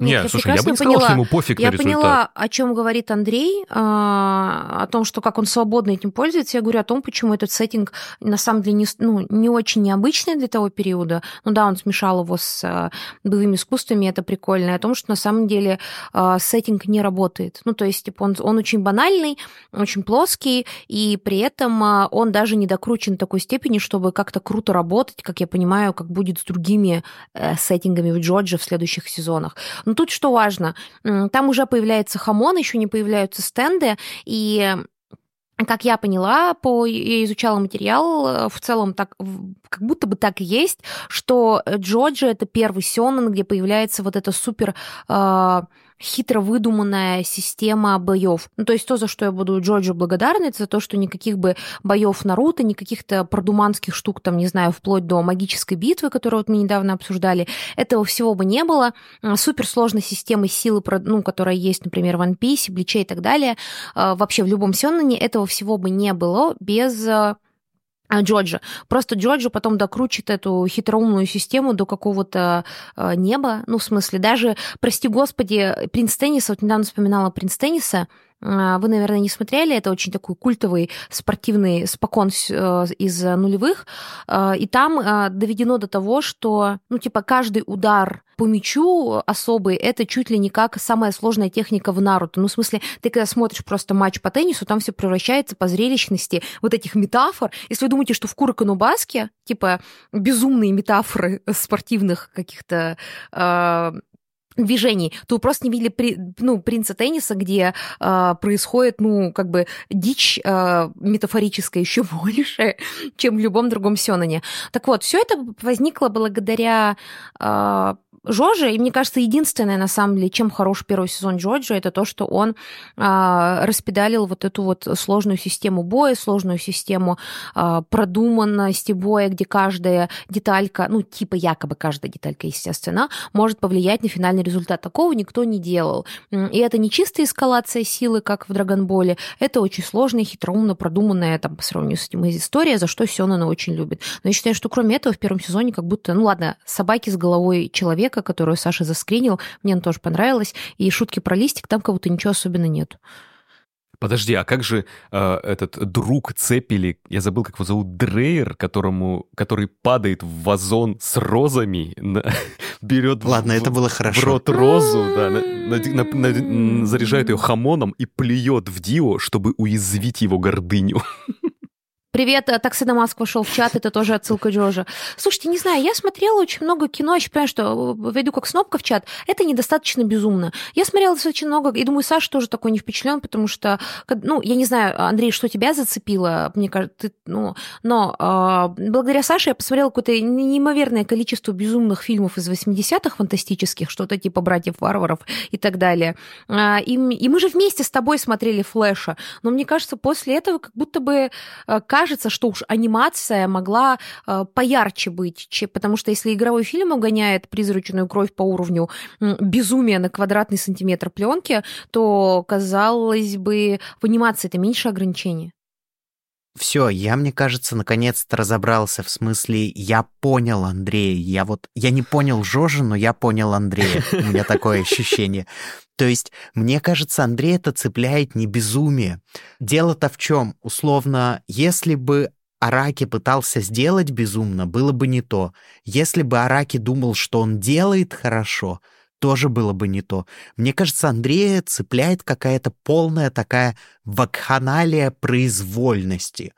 Нет, Нет слушай, я бы не сказал, поняла, что ему пофиг я на результат. Я поняла, о чем говорит Андрей, а, о том, что как он свободно этим пользуется. Я говорю о том, почему этот сеттинг на самом деле не, ну, не очень необычный для того периода. Ну да, он смешал его с а, боевыми искусствами, это прикольно. И о том, что на самом деле а, сеттинг не работает. Ну то есть типа, он, он очень банальный, очень плоский, и при этом он даже не докручен до такой степени, чтобы как-то круто работать, как я понимаю, как будет с другими э, сеттингами в Джорджи в следующих сезонах. Но тут что важно, там уже появляется хамон, еще не появляются стенды, и как я поняла, по, я изучала материал, э, в целом так, как будто бы так и есть, что Джоджи это первый сёнэн, где появляется вот это супер э, хитро выдуманная система боев. Ну, то есть то, за что я буду Джорджу благодарна, это за то, что никаких бы боев Наруто, никаких-то продуманских штук, там, не знаю, вплоть до магической битвы, которую вот мы недавно обсуждали, этого всего бы не было. Суперсложной системы силы, ну, которая есть, например, в One Piece, Бличе и так далее, а, вообще в любом Сённане этого всего бы не было без а, Джорджа. Просто Джорджа потом докручит эту хитроумную систему до какого-то э, неба. Ну, в смысле, даже, прости господи, принц Тенниса, вот недавно вспоминала принц Тенниса, а, вы, наверное, не смотрели, это очень такой культовый спортивный спокон э, из нулевых, а, и там а, доведено до того, что, ну, типа, каждый удар по мячу особый, это чуть ли не как самая сложная техника в Наруто. Ну, в смысле, ты когда смотришь просто матч по теннису, там все превращается по зрелищности вот этих метафор. Если вы думаете, что в Куроко Баске, типа, безумные метафоры спортивных каких-то движений, то просто не видели при, ну, принца тенниса, где э, происходит, ну, как бы дичь э, метафорическая еще больше, чем в любом другом сёнане. Так вот, все это возникло благодаря э, Жоржа, и мне кажется, единственное, на самом деле, чем хорош первый сезон Джорджа, это то, что он а, распедалил вот эту вот сложную систему боя, сложную систему а, продуманности боя, где каждая деталька, ну, типа якобы каждая деталька, естественно, может повлиять на финальный результат. Такого никто не делал. И это не чистая эскалация силы, как в Драгонболе, это очень сложная, хитроумно продуманная, там, по сравнению с этим история, за что Сёнона очень любит. Но я считаю, что кроме этого в первом сезоне как будто, ну ладно, собаки с головой человека, человека, которую Саша заскринил. Мне она тоже понравилась. И шутки про листик, там как будто ничего особенно нет. Подожди, а как же э, этот друг Цепели, я забыл, как его зовут, Дрейер, которому, который падает в вазон с розами, на, берет Ладно, в, это было хорошо. в рот розу, да, на, на, на, на, заряжает ее хамоном и плюет в Дио, чтобы уязвить его гордыню. Привет, э, Таксида Маск вошел в чат, это тоже отсылка Джорджа. Слушайте, не знаю, я смотрела очень много кино, я понимаю, что э, войду как снопка в чат, это недостаточно безумно. Я смотрела достаточно много, и думаю, Саша тоже такой не впечатлен, потому что, ну, я не знаю, Андрей, что тебя зацепило, мне кажется, ты, ну, но э, благодаря Саше я посмотрела какое-то неимоверное количество безумных фильмов из 80-х фантастических, что-то типа «Братьев-варваров» и так далее. Э, и, и мы же вместе с тобой смотрели «Флэша», но мне кажется, после этого как будто бы э, кажется, что уж анимация могла э, поярче быть, чем, потому что если игровой фильм угоняет призрачную кровь по уровню э, безумия на квадратный сантиметр пленки, то, казалось бы, в анимации это меньше ограничений. Все, я, мне кажется, наконец-то разобрался в смысле, я понял Андрея. Я вот, я не понял Жожи, но я понял Андрея. У меня такое ощущение. То есть, мне кажется, Андрей это цепляет не безумие. Дело-то в чем? Условно, если бы Араки пытался сделать безумно, было бы не то. Если бы Араки думал, что он делает хорошо, тоже было бы не то. Мне кажется, Андрея цепляет какая-то полная такая вакханалия произвольности.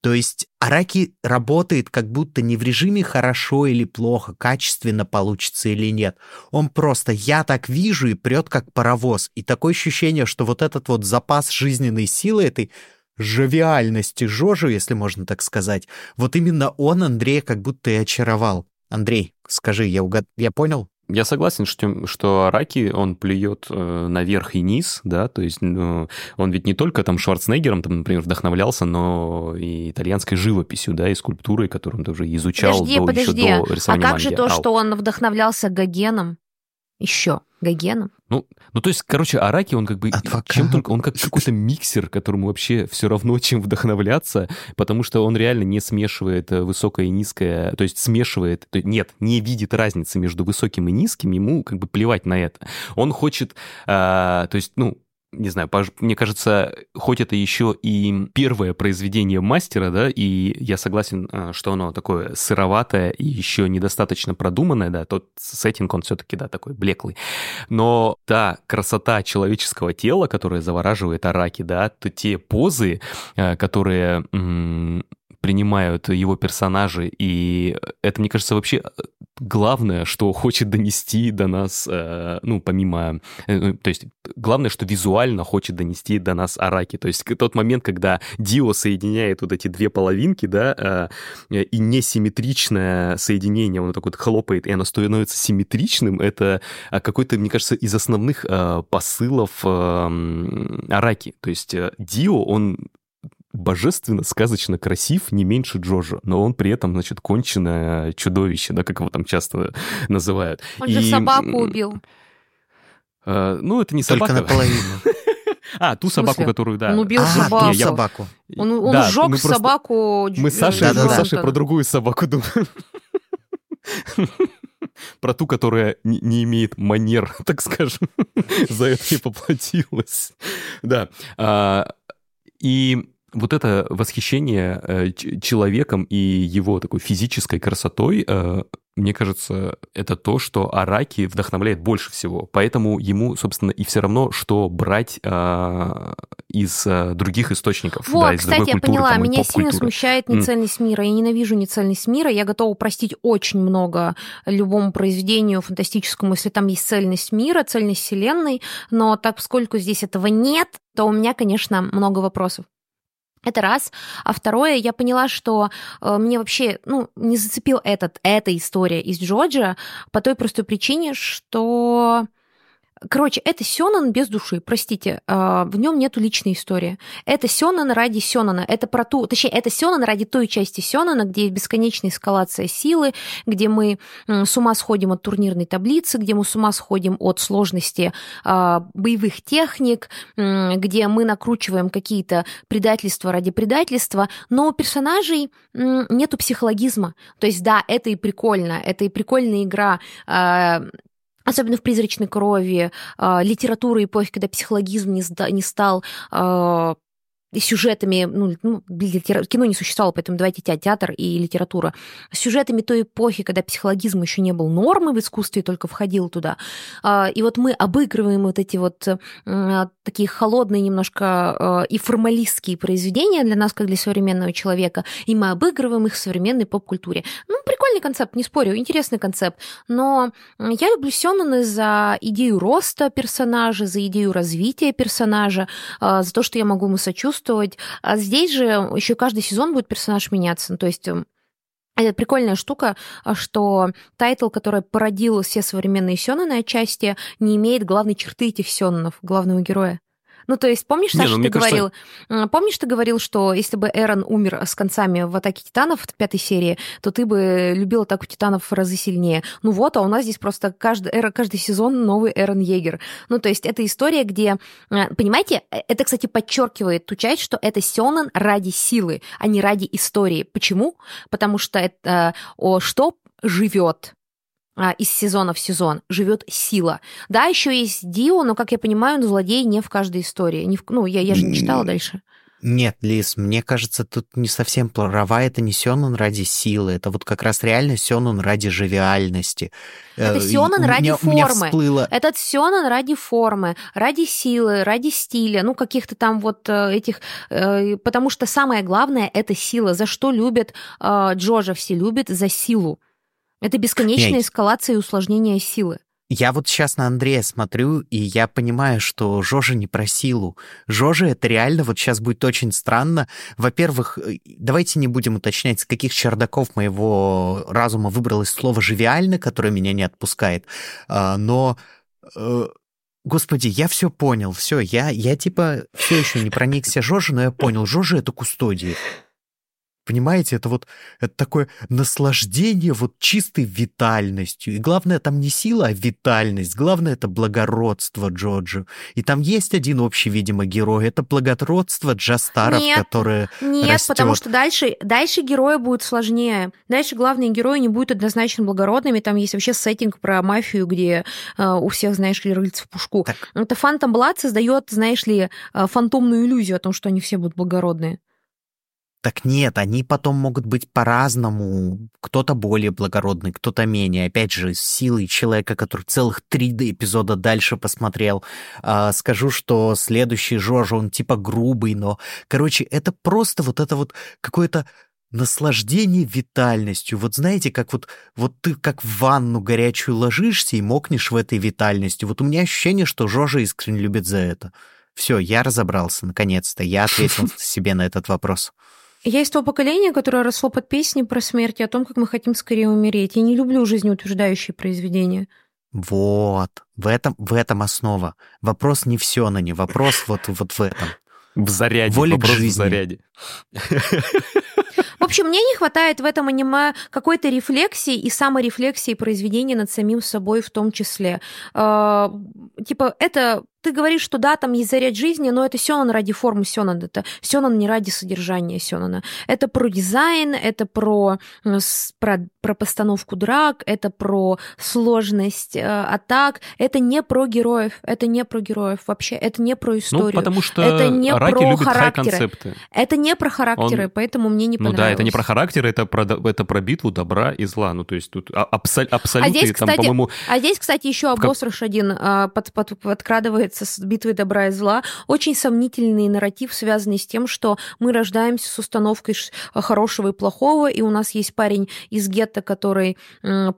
То есть Араки работает как будто не в режиме хорошо или плохо, качественно получится или нет. Он просто «я так вижу» и прет как паровоз. И такое ощущение, что вот этот вот запас жизненной силы этой жавиальности Жожу, если можно так сказать, вот именно он Андрея как будто и очаровал. Андрей, скажи, я, угад... я понял? Я согласен, что, что Араки, он плюет э, наверх и низ, да, то есть ну, он ведь не только там Шварценеггером, там, например, вдохновлялся, но и итальянской живописью, да, и скульптурой, которую он тоже изучал подожди, до, подожди. еще до рисования А как манги. же то, Ау. что он вдохновлялся Гогеном? Еще Гогеном? Ну, ну, то есть, короче, Араки, он как бы Адвокат. чем только, он как какой-то миксер, которому вообще все равно, чем вдохновляться, потому что он реально не смешивает э, высокое и низкое, то есть смешивает, то нет, не видит разницы между высоким и низким, ему как бы плевать на это. Он хочет, а, то есть, ну, не знаю, мне кажется, хоть это еще и первое произведение мастера, да, и я согласен, э, что оно такое сыроватое и еще недостаточно продуманное, да, тот сеттинг, он все-таки, да, такой блеклый. Но та красота человеческого тела, которая завораживает Араки, да, то те позы, э, которые принимают его персонажи, и это, мне кажется, вообще главное, что хочет донести до нас, э, ну, помимо... Э, ну, то есть главное, что визуально хочет донести до нас Араки. То есть тот момент, когда Дио соединяет вот эти две половинки, да, э, и несимметричное соединение, он так вот хлопает, и оно становится симметричным, это какой-то, мне кажется, из основных посылов Араки. То есть Дио, он божественно, сказочно красив, не меньше Джорджа, но он при этом, значит, конченое чудовище, да, как его там часто называют. Он и... же собаку убил. А, ну, это не Только собака. наполовину. А, ту собаку, которую, да. Он убил а, собаку. Не, я собаку. Он, он да, сжег просто... собаку. Мы с Сашей, да, да, мы да. Сашей про другую собаку думаем. Про ту, которая не, имеет манер, так скажем, за это не поплатилась. Да. А, и вот это восхищение э, человеком и его такой физической красотой, э, мне кажется, это то, что Араки вдохновляет больше всего. Поэтому ему, собственно, и все равно, что брать э, из э, других источников. Вот, да, из кстати, я культуры, поняла, там, меня сильно смущает нецельность мира. Я ненавижу нецельность мира. Я готова простить очень много любому произведению фантастическому, если там есть цельность мира, цельность вселенной. Но так, поскольку здесь этого нет, то у меня, конечно, много вопросов. Это раз. А второе, я поняла, что э, мне вообще ну, не зацепил этот, эта история из Джорджа по той простой причине, что Короче, это Сёнэн без души, простите, а, в нем нету личной истории. Это Сёнэн ради Сёнэна, это про ту, точнее, это Сёнэн ради той части Сёнэна, где бесконечная эскалация силы, где мы с ума сходим от турнирной таблицы, где мы с ума сходим от сложности а, боевых техник, где мы накручиваем какие-то предательства ради предательства, но у персонажей нету психологизма. То есть, да, это и прикольно, это и прикольная игра а, особенно в «Призрачной крови», э, литературы эпохи, когда психологизм не, не стал э, сюжетами, ну, ну кино не существовало, поэтому давайте театр и литература, сюжетами той эпохи, когда психологизм еще не был нормой в искусстве, только входил туда. А, и вот мы обыгрываем вот эти вот а, такие холодные немножко а, и формалистские произведения для нас, как для современного человека, и мы обыгрываем их в современной поп-культуре. Ну, прикольный концепт, не спорю, интересный концепт, но я люблю сёнэны за идею роста персонажа, за идею развития персонажа, за то, что я могу ему сочувствовать, чувствовать. А здесь же еще каждый сезон будет персонаж меняться. Ну, то есть эм, это прикольная штука, а, что тайтл, который породил все современные сёнэны отчасти, не имеет главной черты этих сёнэнов, главного героя. Ну, то есть, помнишь, Саша, ну, ты говорил, кажется... помнишь, ты говорил, что если бы Эрен умер с концами в «Атаке титанов» в пятой серии, то ты бы любил «Атаку титанов» в разы сильнее. Ну вот, а у нас здесь просто каждый, каждый сезон новый Эрен Йегер. Ну, то есть, это история, где, э, понимаете, э, это, кстати, подчеркивает ту часть, что это Сёнэн ради силы, а не ради истории. Почему? Потому что это о, что живет из сезона в сезон живет сила. Да, еще есть Дио, но, как я понимаю, он злодей не в каждой истории. Не в, ну, я, я же не читала дальше. Нет, Лис, мне кажется, тут не совсем права, это не Сёнэн ради силы, это вот как раз реально Сёнэн ради живиальности. Это э, Сёнэн ради меня, формы. Всплыло... Этот Сёнэн ради формы, ради силы, ради стиля, ну, каких-то там вот э, этих... Э, потому что самое главное — это сила. За что любят Джорджа все любят? За силу. Это бесконечная Нет. эскалация и усложнение силы. Я вот сейчас на Андрея смотрю, и я понимаю, что Жожа не про силу. Жожа это реально, вот сейчас будет очень странно. Во-первых, э, давайте не будем уточнять, с каких чердаков моего разума выбралось слово «живиально», которое меня не отпускает. А, но э, Господи, я все понял, все, я, я типа все еще не проникся Жожи, но я понял, Жожа это кустодия. Понимаете, это вот это такое наслаждение вот чистой витальностью. И главное там не сила, а витальность. Главное это благородство Джоджо. И там есть один общий, видимо, герой. Это благородство Джастаров, нет, которое Нет, растет. потому что дальше, дальше героя будет сложнее. Дальше главные герои не будут однозначно благородными. Там есть вообще сеттинг про мафию, где э, у всех, знаешь ли, рыльца в пушку. Так. Это Фантом Блад создает, знаешь ли, э, фантомную иллюзию о том, что они все будут благородные. Так нет, они потом могут быть по-разному. Кто-то более благородный, кто-то менее. Опять же, с силой человека, который целых три эпизода дальше посмотрел. А, скажу, что следующий Жожа, он типа грубый, но... Короче, это просто вот это вот какое-то наслаждение витальностью. Вот знаете, как вот, вот ты как в ванну горячую ложишься и мокнешь в этой витальности. Вот у меня ощущение, что Жожа искренне любит за это. Все, я разобрался, наконец-то. Я ответил себе на этот вопрос. Я из того поколения, которое росло под песни про смерть и о том, как мы хотим скорее умереть. Я не люблю жизнеутверждающие произведения. Вот, в этом, в этом основа. Вопрос не все на не, вопрос вот, вот в этом. В заряде, Воля вопрос жизни. в заряде. В общем, мне не хватает в этом аниме какой-то рефлексии и саморефлексии произведения над самим собой в том числе. Э, типа, это ты говоришь, что да, там есть заряд жизни, но это сёнэн ради формы сёнэн, это сёнэн не ради содержания сёнэна. Это про дизайн, это про, про, про постановку драк, это про сложность э, атак, это не про героев, это не про героев вообще, это не про ну, историю. Ну, потому что это не Раки про любит характеры. Это не про характеры, Он... поэтому мне не ну, понравилось. Ну да, это не про характеры, это про, это про битву добра и зла. Ну, то есть тут абсол, абсолютно, а здесь, там, кстати, по-моему... А здесь, кстати, еще обосрыш один а, под, под, подкрадывается с битвой добра и зла. Очень сомнительный нарратив, связанный с тем, что мы рождаемся с установкой хорошего и плохого, и у нас есть парень из гетто, который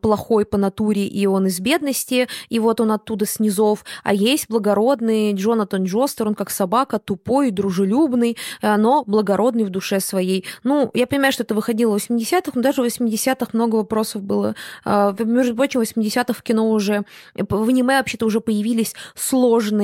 плохой по натуре, и он из бедности, и вот он оттуда снизов, а есть благородный Джонатан Джостер, он как собака, тупой, дружелюбный, э, но благородный в душе своей. Ну, я понимаю, что это выходило в 80-х, но даже в 80-х много вопросов было. А, между прочим, в 80-х в кино уже, в аниме вообще-то уже появились сложные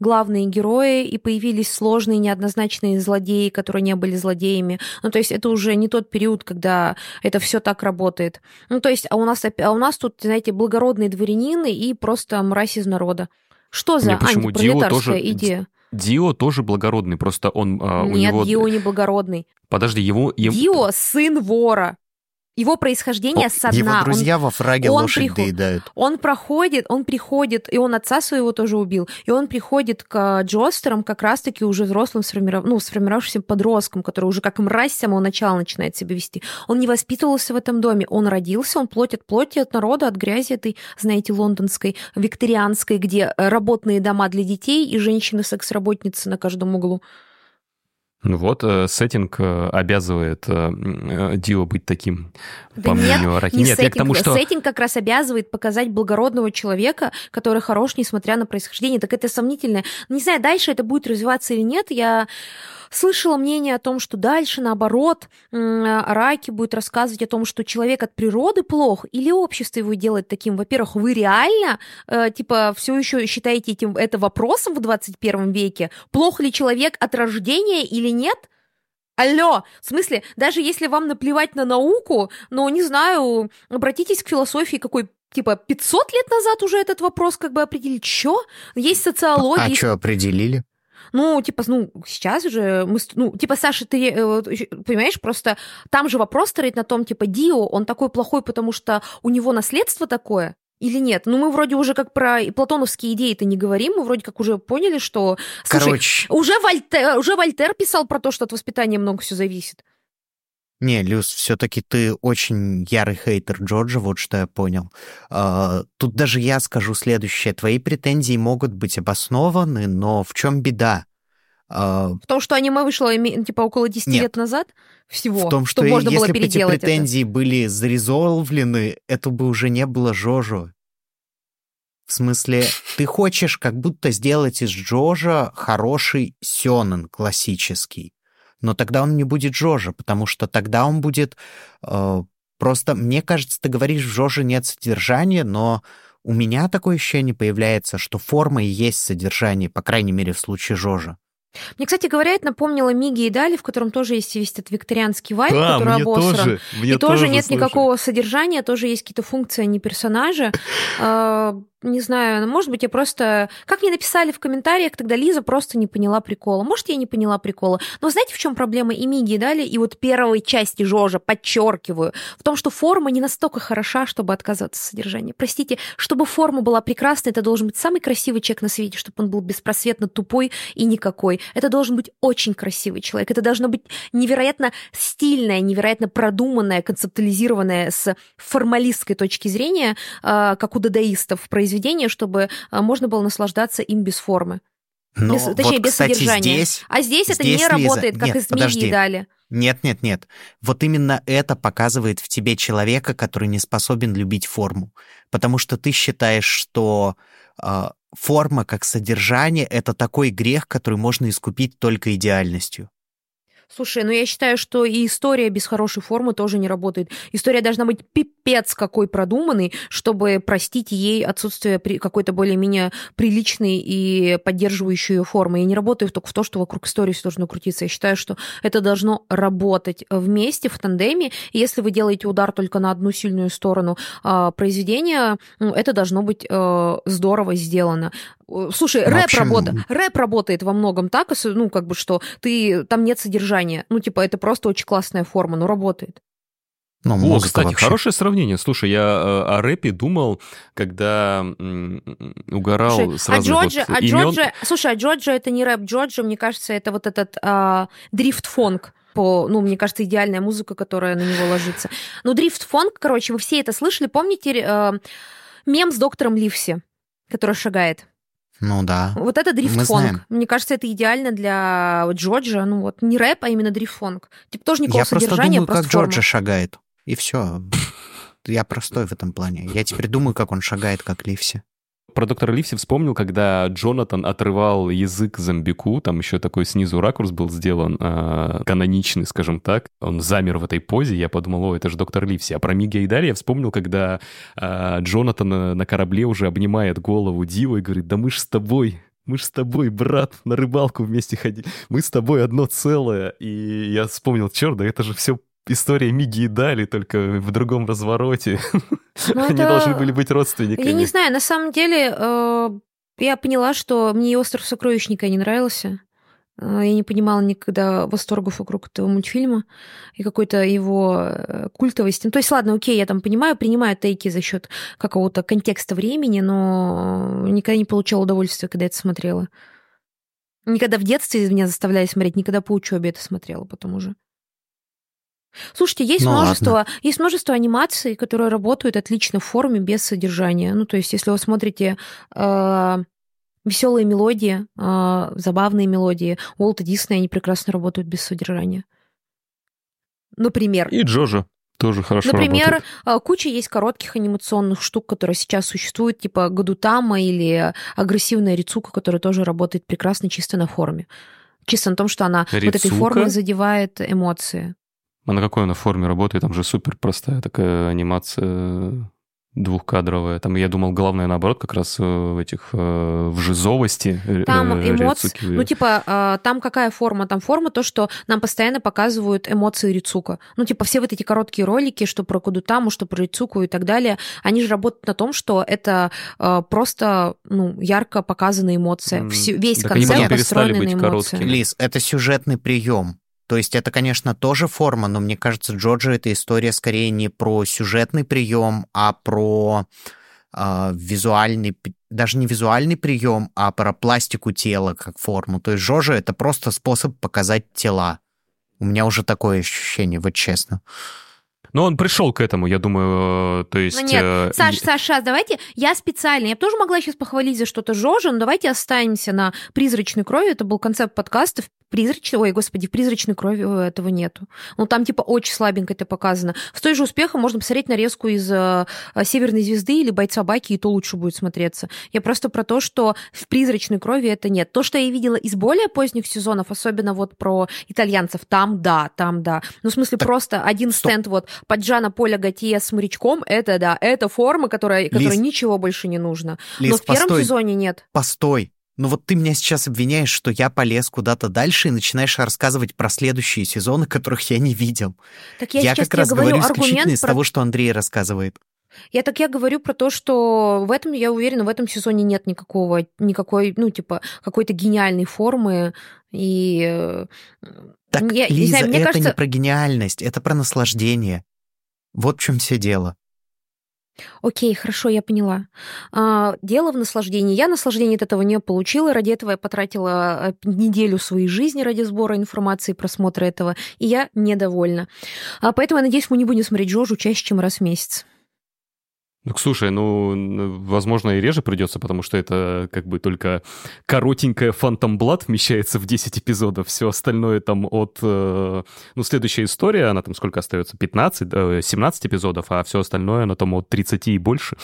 главные герои, и появились сложные неоднозначные злодеи, которые не были злодеями. Ну, то есть это уже не тот период, когда это все так работает. Ну, то есть, а у нас, а у нас тут, знаете, благородные дворянины и просто мразь из народа. Что за антипролетарская тоже... идея? Дио тоже благородный, просто он у Нет, него... Дио не благородный. Подожди, его... Дио сын вора. Его происхождение со дна. Его друзья он, во фраге он лошадь приход... доедают. Он проходит, он приходит, и он отца своего тоже убил, и он приходит к Джостерам как раз-таки уже взрослым, сформиров... ну, сформировавшимся подростком, который уже как мразь с самого начала начинает себя вести. Он не воспитывался в этом доме, он родился, он плоть от плоти, от народа, от грязи этой, знаете, лондонской, викторианской, где работные дома для детей и женщины-секс-работницы на каждом углу. Ну вот, э, сеттинг э, обязывает э, Дио быть таким, да по нет, мнению Араки. Не нет, сеттинг, я к тому, что... Сеттинг как раз обязывает показать благородного человека, который хорош, несмотря на происхождение. Так это сомнительное. Не знаю, дальше это будет развиваться или нет. Я Слышала мнение о том, что дальше, наоборот, Раки будет рассказывать о том, что человек от природы плох, или общество его делает таким. Во-первых, вы реально, э, типа, все еще считаете этим, это вопросом в 21 веке? Плох ли человек от рождения или нет? Алло, в смысле, даже если вам наплевать на науку, но, не знаю, обратитесь к философии какой типа 500 лет назад уже этот вопрос как бы определили. Чё? Есть социология. А есть... что определили? Ну, типа, ну, сейчас уже мы... Ну, типа, Саша, ты э, понимаешь, просто там же вопрос стоит на том, типа, Дио, он такой плохой, потому что у него наследство такое, или нет? Ну, мы вроде уже как про платоновские идеи-то не говорим, мы вроде как уже поняли, что... Слушай, Короче... уже, Вольтер, уже Вольтер писал про то, что от воспитания много все зависит. Не, Люс, все-таки ты очень ярый хейтер Джорджа, вот что я понял. А, тут даже я скажу следующее. Твои претензии могут быть обоснованы, но в чем беда? А, в том, что аниме вышло типа около 10 Нет. лет назад всего, в том, что, что можно если было переделать бы эти претензии это. были зарезолвлены, это бы уже не было Жожо. В смысле, ты хочешь как будто сделать из Джожа хороший сёнэн классический но тогда он не будет Жожа, потому что тогда он будет... Э, просто, мне кажется, ты говоришь, в Жоже нет содержания, но у меня такое ощущение появляется, что форма и есть содержание, по крайней мере, в случае Жожа. Мне, кстати говоря, это напомнило Миги и Дали, в котором тоже есть весь этот викторианский вайб, да, который мне обосран. Тоже, мне и тоже, тоже нет слушай. никакого содержания, тоже есть какие-то функции, а не персонажи. Не знаю, ну, может быть, я просто... Как мне написали в комментариях, тогда Лиза просто не поняла прикола. Может, я не поняла прикола. Но знаете, в чем проблема и Миги, и Дали, и вот первой части Жожа, подчеркиваю, в том, что форма не настолько хороша, чтобы отказаться от содержания. Простите, чтобы форма была прекрасной, это должен быть самый красивый человек на свете, чтобы он был беспросветно тупой и никакой. Это должен быть очень красивый человек. Это должно быть невероятно стильное, невероятно продуманное, концептуализированное с формалистской точки зрения, а, как у дадаистов, произведение, чтобы а, можно было наслаждаться им без формы. Но без, точнее, вот, без кстати, содержания. Здесь, а здесь, это здесь, не Лиза, работает, как нет, из подожди. дали. Нет, нет, нет. Вот именно это показывает в тебе человека, который не способен любить форму. Потому что ты считаешь, что э, форма как содержание это такой грех, который можно искупить только идеальностью. Слушай, ну я считаю, что и история без хорошей формы тоже не работает. История должна быть пипец какой продуманной, чтобы простить ей отсутствие какой-то более-менее приличной и поддерживающей ее формы. Я не работаю только в то, что вокруг истории все должно крутиться. Я считаю, что это должно работать вместе, в тандеме. И если вы делаете удар только на одну сильную сторону э, произведения, ну, это должно быть э, здорово сделано. Э, Слушай, В рэп, общем, работа, рэп работает во многом так, ну, как бы, что ты, там нет содержания. Ну, типа, это просто очень классная форма, но работает. Ну, О, кстати, вообще. хорошее сравнение. Слушай, я э, о рэпе думал, когда угорал Слушай, а разных Джорджа, вот а имен. Джорджа, слушай, а Джорджа это не рэп, Джорджа, мне кажется, это вот этот а, дрифт-фонг. По, ну, мне кажется, идеальная музыка, которая на него ложится. Ну, дрифт-фонг, короче, вы все это слышали. Помните э, мем с доктором Ливси, который шагает? Ну да. Вот это дрифт-фонг. Мне кажется, это идеально для Джорджа. Ну вот, не рэп, а именно дрифт-фонг. Типа тоже никакого Я просто содержания, думаю, как просто форма. Джорджа шагает. И все. Я простой в этом плане. Я теперь думаю, как он шагает, как Ливси. Про доктора Ливси вспомнил, когда Джонатан отрывал язык зомбику, там еще такой снизу ракурс был сделан, э, каноничный, скажем так. Он замер в этой позе, я подумал, о, это же доктор Ливси. А про Миги и Дарья я вспомнил, когда э, Джонатан на, корабле уже обнимает голову Дива и говорит, да мы ж с тобой, мы ж с тобой, брат, на рыбалку вместе ходили. Мы с тобой одно целое. И я вспомнил, черт, да это же все история Миги и Дали, только в другом развороте. Ну, Они это- должны были быть родственниками. Я не знаю, на самом деле, э, я поняла, что мне и «Остров сокровищника» не нравился. Э, Я не понимала никогда восторгов вокруг этого мультфильма и какой-то его э, культовости. Ну, то есть, ладно, окей, я там понимаю, принимаю тейки за счет какого-то контекста времени, но никогда не получала удовольствия, когда это смотрела. Никогда в детстве меня заставляли смотреть, никогда по учебе это смотрела потом уже. Слушайте, есть Ну, множество, есть множество анимаций, которые работают отлично в форме без содержания. Ну, то есть, если вы смотрите э, веселые мелодии, э, забавные мелодии, Уолта Диснея, они прекрасно работают без содержания. Например. И Джожа тоже хорошо Например, работает. э, куча есть коротких анимационных штук, которые сейчас существуют, типа Гадутама или агрессивная Рицука, которая тоже работает прекрасно чисто на форме. Чисто на том, что она вот этой Рицука? формой задевает эмоции. А на какой она форме работает? Там же супер простая такая анимация двухкадровая. Там, я думал, главное, наоборот, как раз э, в этих, э, в жизовости. э, Там э, эмоции, ну типа э, там какая форма? Там форма то, что нам постоянно показывают эмоции Рицука. Ну типа все вот эти короткие ролики, что про Кудутаму, что про Рицуку и так далее, они же работают на том, что это э, просто ну ярко показанная эмоция. М, Всё- весь так они концепт построен быть на эмоции. короткими. Лиз, это сюжетный прием. То есть это, конечно, тоже форма, но мне кажется, Джорджа это история скорее не про сюжетный прием, а про а, визуальный, даже не визуальный прием, а про пластику тела как форму. То есть Джорджа это просто способ показать тела. У меня уже такое ощущение, вот честно. Но он пришел к этому, я думаю, э, то есть... Ну нет, э, Саш, Саш, Саш, давайте, я специально, я бы тоже могла сейчас похвалить за что-то Жожа, но давайте останемся на призрачной крови, это был концепт подкаста, призрачной, ой, господи, в призрачной крови э, этого нету. Ну там типа очень слабенько это показано. С той же успехом можно посмотреть нарезку из э, «Северной звезды» или «Бойца Баки», и то лучше будет смотреться. Я просто про то, что в призрачной крови это нет. То, что я видела из более поздних сезонов, особенно вот про итальянцев, там да, там да. Ну, в смысле, Так, просто один стоп. стенд вот под Джана Поля Готье с морячком, это да, это форма, которая, которой ничего больше не нужно. Лиз, Но в первом постой, сезоне нет. постой. Ну вот ты меня сейчас обвиняешь, что я полез куда-то дальше и начинаешь рассказывать про следующие сезоны, которых я не видел. Так я, Я, как раз говорю говорю исключительно из про... того, что Андрей рассказывает. Я так я говорю про то, что в этом, я уверена, в этом сезоне нет никакого, никакой, ну, типа, какой-то гениальной формы. И э, Так, я, не Лиза, знаю, мне это кажется, не про гениальность, это про наслаждение. Вот в чем все дело. Окей, хорошо, я поняла. А, дело в наслаждении. Я наслаждение от этого не получила. Ради этого я потратила э, неделю своей жизни ради сбора информации, просмотра этого, и я недовольна. А, поэтому я надеюсь, мы не будем смотреть Джожу чаще, чем раз в месяц. Ну, слушай, ну, возможно, и реже придется, потому что это как бы только коротенькая Phantom Blood вмещается в 10 эпизодов. Все остальное там от... Э, ну, следующая история, она там сколько остается? 15, 17 эпизодов, а все остальное, она там от 30 и больше.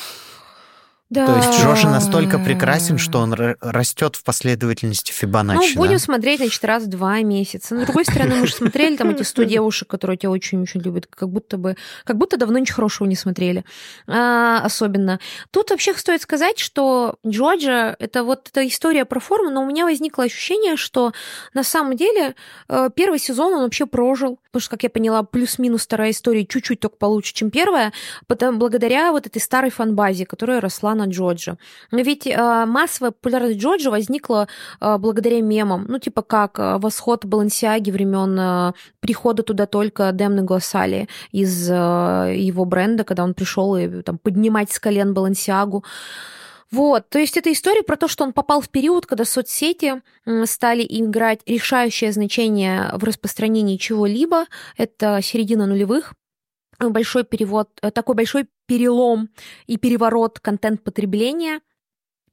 Да. То есть Джоша настолько прекрасен, что он растет в последовательности Фибоначчи. Ну, будем да? смотреть, значит, раз в два месяца. Но, с другой стороны, мы же смотрели там эти 100 девушек, которые тебя очень-очень любят, как будто бы, как будто давно ничего хорошего не смотрели. А, особенно. Тут вообще стоит сказать, что Джорджа — это вот эта история про форму, но у меня возникло ощущение, что на самом деле э, первый сезон он вообще прожил, потому что, как я поняла, плюс-минус вторая история чуть-чуть только получше, чем первая, потому, благодаря вот этой старой фанбазе, которая росла на на Джорджа. Но ведь э, массовая популярность Джорджа возникла э, благодаря мемам. Ну, типа как э, восход Балансиаги времен прихода туда только Демны Глоссали из его бренда, когда он пришел и там поднимать с колен Балансиагу. Вот, то есть это история про то, что он попал в период, когда соцсети стали играть решающее значение в распространении чего-либо. Это середина нулевых большой перевод, такой большой перелом и переворот контент-потребления –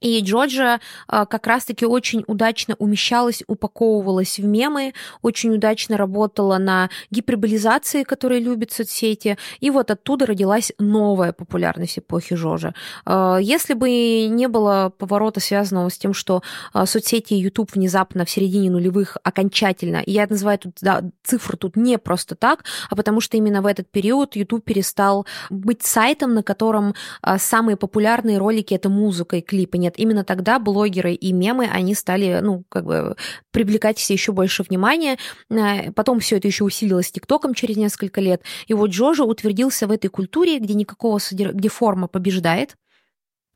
и Джорджа а, как раз-таки очень удачно умещалась, упаковывалась в мемы, очень удачно работала на гиперболизации, которые любят соцсети, и вот оттуда родилась новая популярность эпохи Жожа. А, если бы не было поворота, связанного с тем, что а, соцсети и YouTube внезапно в середине нулевых окончательно, я называю тут да, цифру тут не просто так, а потому что именно в этот период YouTube перестал быть сайтом, на котором самые популярные ролики — это музыка и клипы, нет, именно тогда блогеры и мемы, они стали, ну, как бы привлекать все еще больше внимания. Э, потом все это еще усилилось ТикТоком через несколько лет. И вот Джожа утвердился в этой культуре, где никакого содер... где форма побеждает,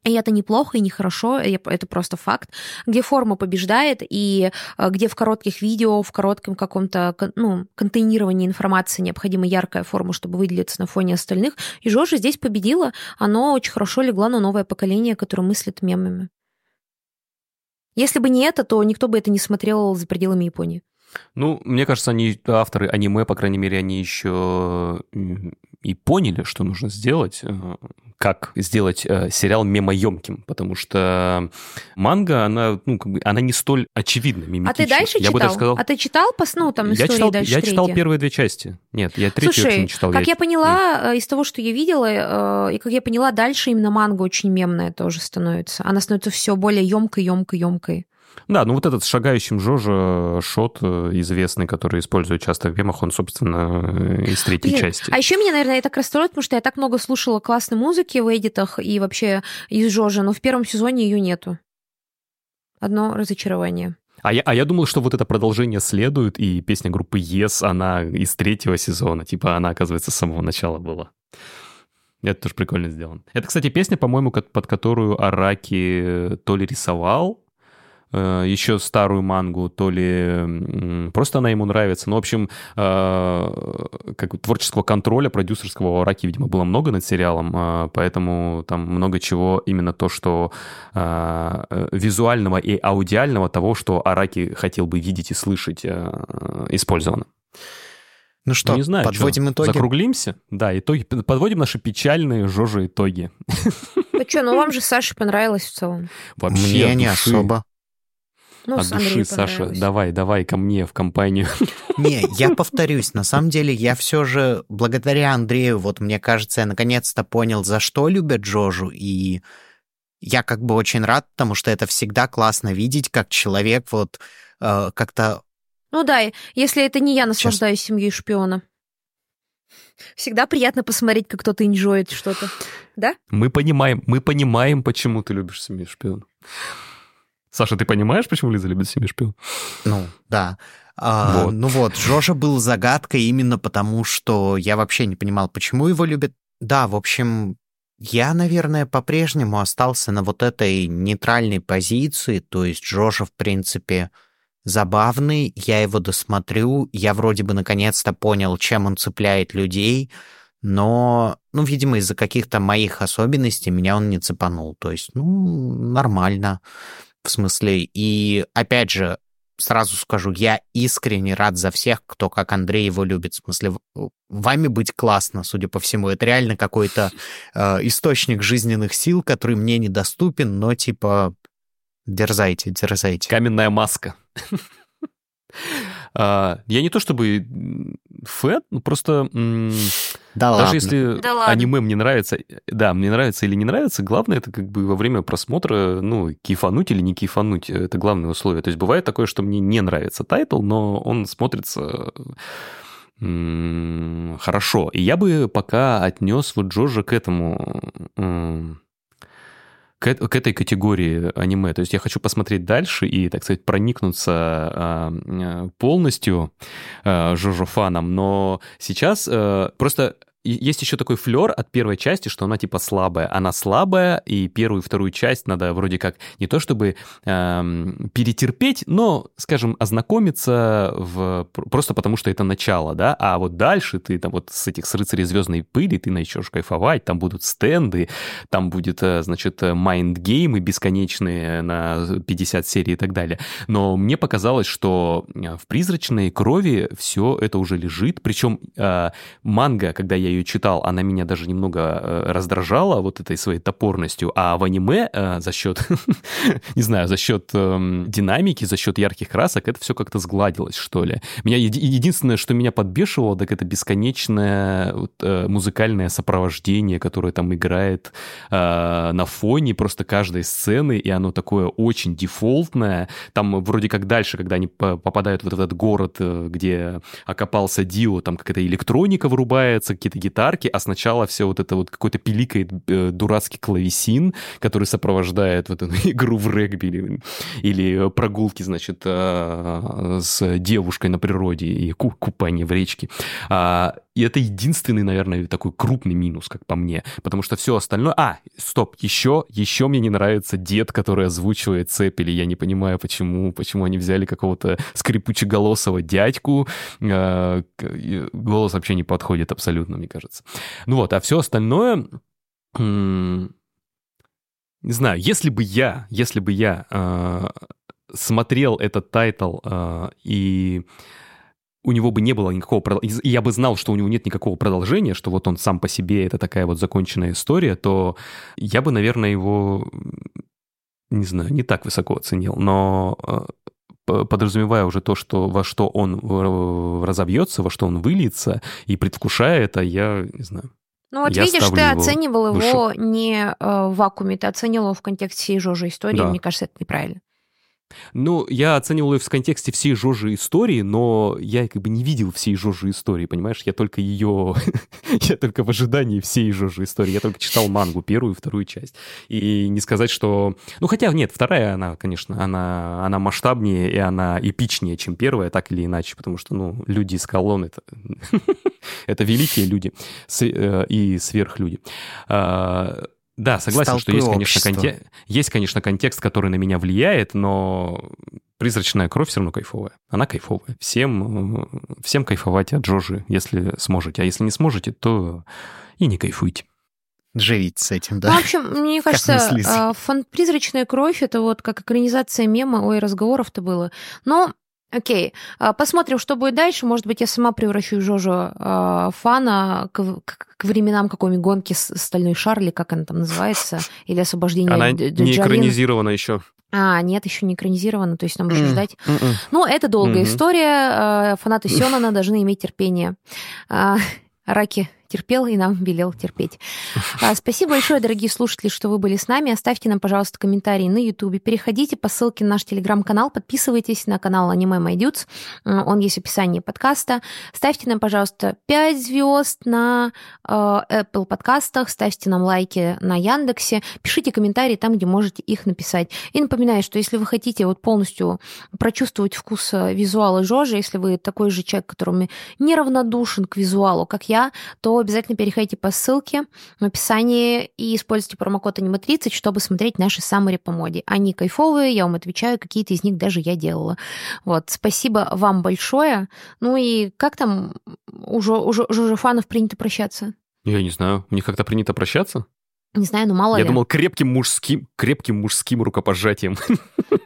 и это неплохо и нехорошо, это просто факт, где форма побеждает, и э, где в коротких видео, в коротком каком-то ну, контейнировании информации необходима яркая форма, чтобы выделиться на фоне остальных. И Жожа здесь победила, оно очень хорошо легло на новое поколение, которое мыслит мемами. Если бы не это, то никто бы это не смотрел за пределами Японии. Ну, мне кажется, они, авторы аниме, по крайней мере, они еще и поняли, что нужно сделать, э, как сделать э, сериал мемоемким, потому что манга, она, ну, как бы, она не столь очевидна, миметична. А ты дальше я читал? Бы даже сказал... А ты читал по ну, там, я читал, дальше Я третья? читал первые две части. Нет, я третью Слушай, не читал. как я... я поняла, Нет. из того, что я видела, и как я поняла, дальше именно манга очень мемная тоже становится. Она становится все более емкой, емкой, емкой. Да, ну вот этот с шагающим Жожа шот э, известный, который используют часто в мемах, он, собственно, э, из третьей Блин, части. А еще меня, наверное, это расстроит, потому что я так много слушала классной музыки в эдитах и вообще из Жожа, но в первом сезоне ее нету. Одно разочарование. А я, а я думал, что вот это продолжение следует, и песня группы Yes, она из третьего сезона. Типа она, оказывается, с самого начала была. Это тоже прикольно сделано. Это, кстати, песня, по-моему, под которую Араки то ли рисовал, Э, еще старую мангу, то ли просто она ему нравится. Ну, в общем, э, как творческого контроля продюсерского у Араки, видимо, было много над сериалом, э, поэтому там много чего именно то, что визуального и аудиального того, что Араки хотел бы видеть и слышать, использовано. Ну что, ну, не знаю, подводим что, итоги? Закруглимся? Да, итоги. Подводим наши печальные жожи итоги. Ну что, ну вам же Саше понравилось в целом. Вообще Мне не особо. Ну, От души, Саша, давай, давай ко мне в компанию. Не, я повторюсь, на самом деле я все же благодаря Андрею, вот мне кажется, я наконец-то понял, за что любят Джожу, и я как бы очень рад, потому что это всегда классно видеть, как человек вот э, как-то... Ну да, если это не я наслаждаюсь Сейчас. семьей шпиона. Всегда приятно посмотреть, как кто-то инжоет что-то, да? Мы понимаем, мы понимаем, почему ты любишь семью шпиона. Саша, ты понимаешь, почему Лиза любит «Семью шпион»? Ну, да. А, вот. Ну вот, Жожа был загадкой именно потому, что я вообще не понимал, почему его любят. Да, в общем, я, наверное, по-прежнему остался на вот этой нейтральной позиции, то есть Жожа, в принципе, забавный, я его досмотрю, я вроде бы наконец-то понял, чем он цепляет людей, но, ну, видимо, из-за каких-то моих особенностей меня он не цепанул, то есть, ну, нормально. В смысле, и опять же, сразу скажу, я искренне рад за всех, кто как Андрей его любит. В смысле, вами быть классно, судя по всему. Это реально какой-то э, источник жизненных сил, который мне недоступен, но типа дерзайте, дерзайте. Каменная маска. А, я не то чтобы фэн, ну просто... Да Даже ладно. если Да аниме мне нравится, да, мне нравится или не нравится, главное это как бы во время просмотра, ну, кайфануть или не кайфануть, это главное условие. То есть бывает такое, что мне не нравится тайтл, но он смотрится хорошо. И я бы пока отнес вот Джорджа к этому к, к этой категории аниме. То есть я хочу посмотреть дальше и, так сказать, проникнуться э, полностью э, Жожо фаном, но сейчас э, просто есть еще такой флер от первой части, что она типа слабая. Она слабая, и первую и вторую часть надо вроде как не то чтобы эм, перетерпеть, но, скажем, ознакомиться в... просто потому, что это начало, да, а вот дальше ты там вот с этих с рыцарей звездной пыли ты начнешь кайфовать, там будут стенды, там будет, э, значит, майндгеймы бесконечные на 50 серий и так далее. Но мне показалось, что э, в «Призрачной крови» все это уже лежит, причем э, манга, когда я ее читал, она меня даже немного э, раздражала вот этой своей топорностью, а в аниме э, за счет, не знаю, за счет э, динамики, за счет ярких красок это все как-то сгладилось, что ли. Меня единственное, что меня подбешивало, так это бесконечное вот, э, музыкальное сопровождение, которое там играет э, на фоне просто каждой сцены, и оно такое очень дефолтное. Там вроде как дальше, когда они попадают в этот город, э, где окопался Дио, там какая-то электроника вырубается, какие-то гитарки, а сначала все вот это вот какой-то пиликает э, дурацкий клавесин, который сопровождает вот эту игру в регби или, или прогулки, значит, э, с девушкой на природе и купание в речке. А, и это единственный, наверное, такой крупный минус, как по мне, потому что все остальное... А, стоп, еще, еще мне не нравится дед, который озвучивает Цепели. Я не понимаю, почему, почему они взяли какого-то скрипучеголосого дядьку. Э, голос вообще не подходит абсолютно, мне кажется. Ну вот, а все остальное... Не знаю, если бы я, если бы я э, смотрел этот тайтл э, и у него бы не было никакого... И я бы знал, что у него нет никакого продолжения, что вот он сам по себе это такая вот законченная история, то я бы, наверное, его, не знаю, не так высоко оценил. Но э, подразумевая уже то, что во что он разобьется, во что он выльется, и предвкушая это, я не знаю. Ну вот я видишь, ты оценивал выше. его не э, в вакууме, ты оценивал его в контексте всей Жожи истории, да. мне кажется, это неправильно. Ну, я оценивал ее в контексте всей Жожи истории, но я как бы не видел всей Жожи истории, понимаешь? Я только ее... я только в ожидании всей Жожи истории. Я только читал мангу, первую и вторую часть. И не сказать, что... Ну, хотя нет, вторая, она, конечно, она, она масштабнее и она эпичнее, чем первая, так или иначе, потому что, ну, люди из колонн — это... это великие люди э, и сверхлюди. Да, согласен, что есть конечно, конте... есть, конечно, контекст, который на меня влияет, но призрачная кровь все равно кайфовая. Она кайфовая. Всем, э, всем кайфовать от Джожи, если сможете. А если не сможете, то и не кайфуйте. Живите с этим, да? Ну, в общем, мне кажется, а, фан «Призрачная кровь» — это вот как экранизация мема, ой, разговоров-то было. Но Окей, а, посмотрим, что будет дальше. Может быть, я сама превращу Жожу э, фана к, к, к временам какой-нибудь гонки стальной Шарли, как она там называется, или освобождение Она не экранизирована еще. А, нет, еще не экранизировано, то есть нам еще ждать. Ну, это долгая история. А, фанаты Сёнона должны иметь терпение. Раки терпел и нам велел терпеть. А, спасибо большое, дорогие слушатели, что вы были с нами. Оставьте нам, пожалуйста, комментарии на YouTube. Переходите по ссылке на наш телеграм-канал, подписывайтесь на канал Аниме Dudes. Он есть в описании подкаста. Ставьте нам, пожалуйста, 5 звезд на э, Apple подкастах, ставьте нам лайки на Яндексе, пишите комментарии там, где можете их написать. И напоминаю, что если вы хотите вот полностью прочувствовать вкус э, визуала Жожи, если вы такой же человек, которому неравнодушен к визуалу, как я, то обязательно переходите по ссылке в описании и используйте промокод аниме30, чтобы смотреть наши саммари по моде. Они кайфовые, я вам отвечаю, какие-то из них даже я делала. Вот, спасибо вам большое. Ну и как там уже, уже, уже фанов принято прощаться? Я не знаю. У них как-то принято прощаться? Не знаю, ну мало Я ли. думал, крепким мужским, крепким мужским рукопожатием.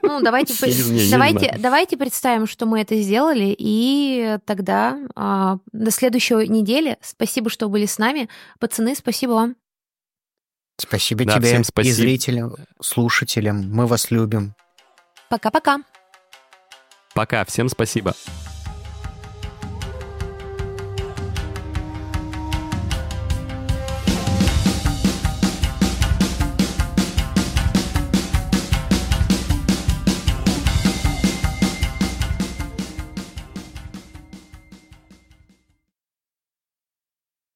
Ну, давайте, Я давайте, давайте представим, что мы это сделали, и тогда а, до следующей недели. Спасибо, что были с нами. Пацаны, спасибо вам. Спасибо Да, тебе всем и спасибо. зрителям, слушателям. Мы вас любим. Пока-пока. Пока, всем спасибо.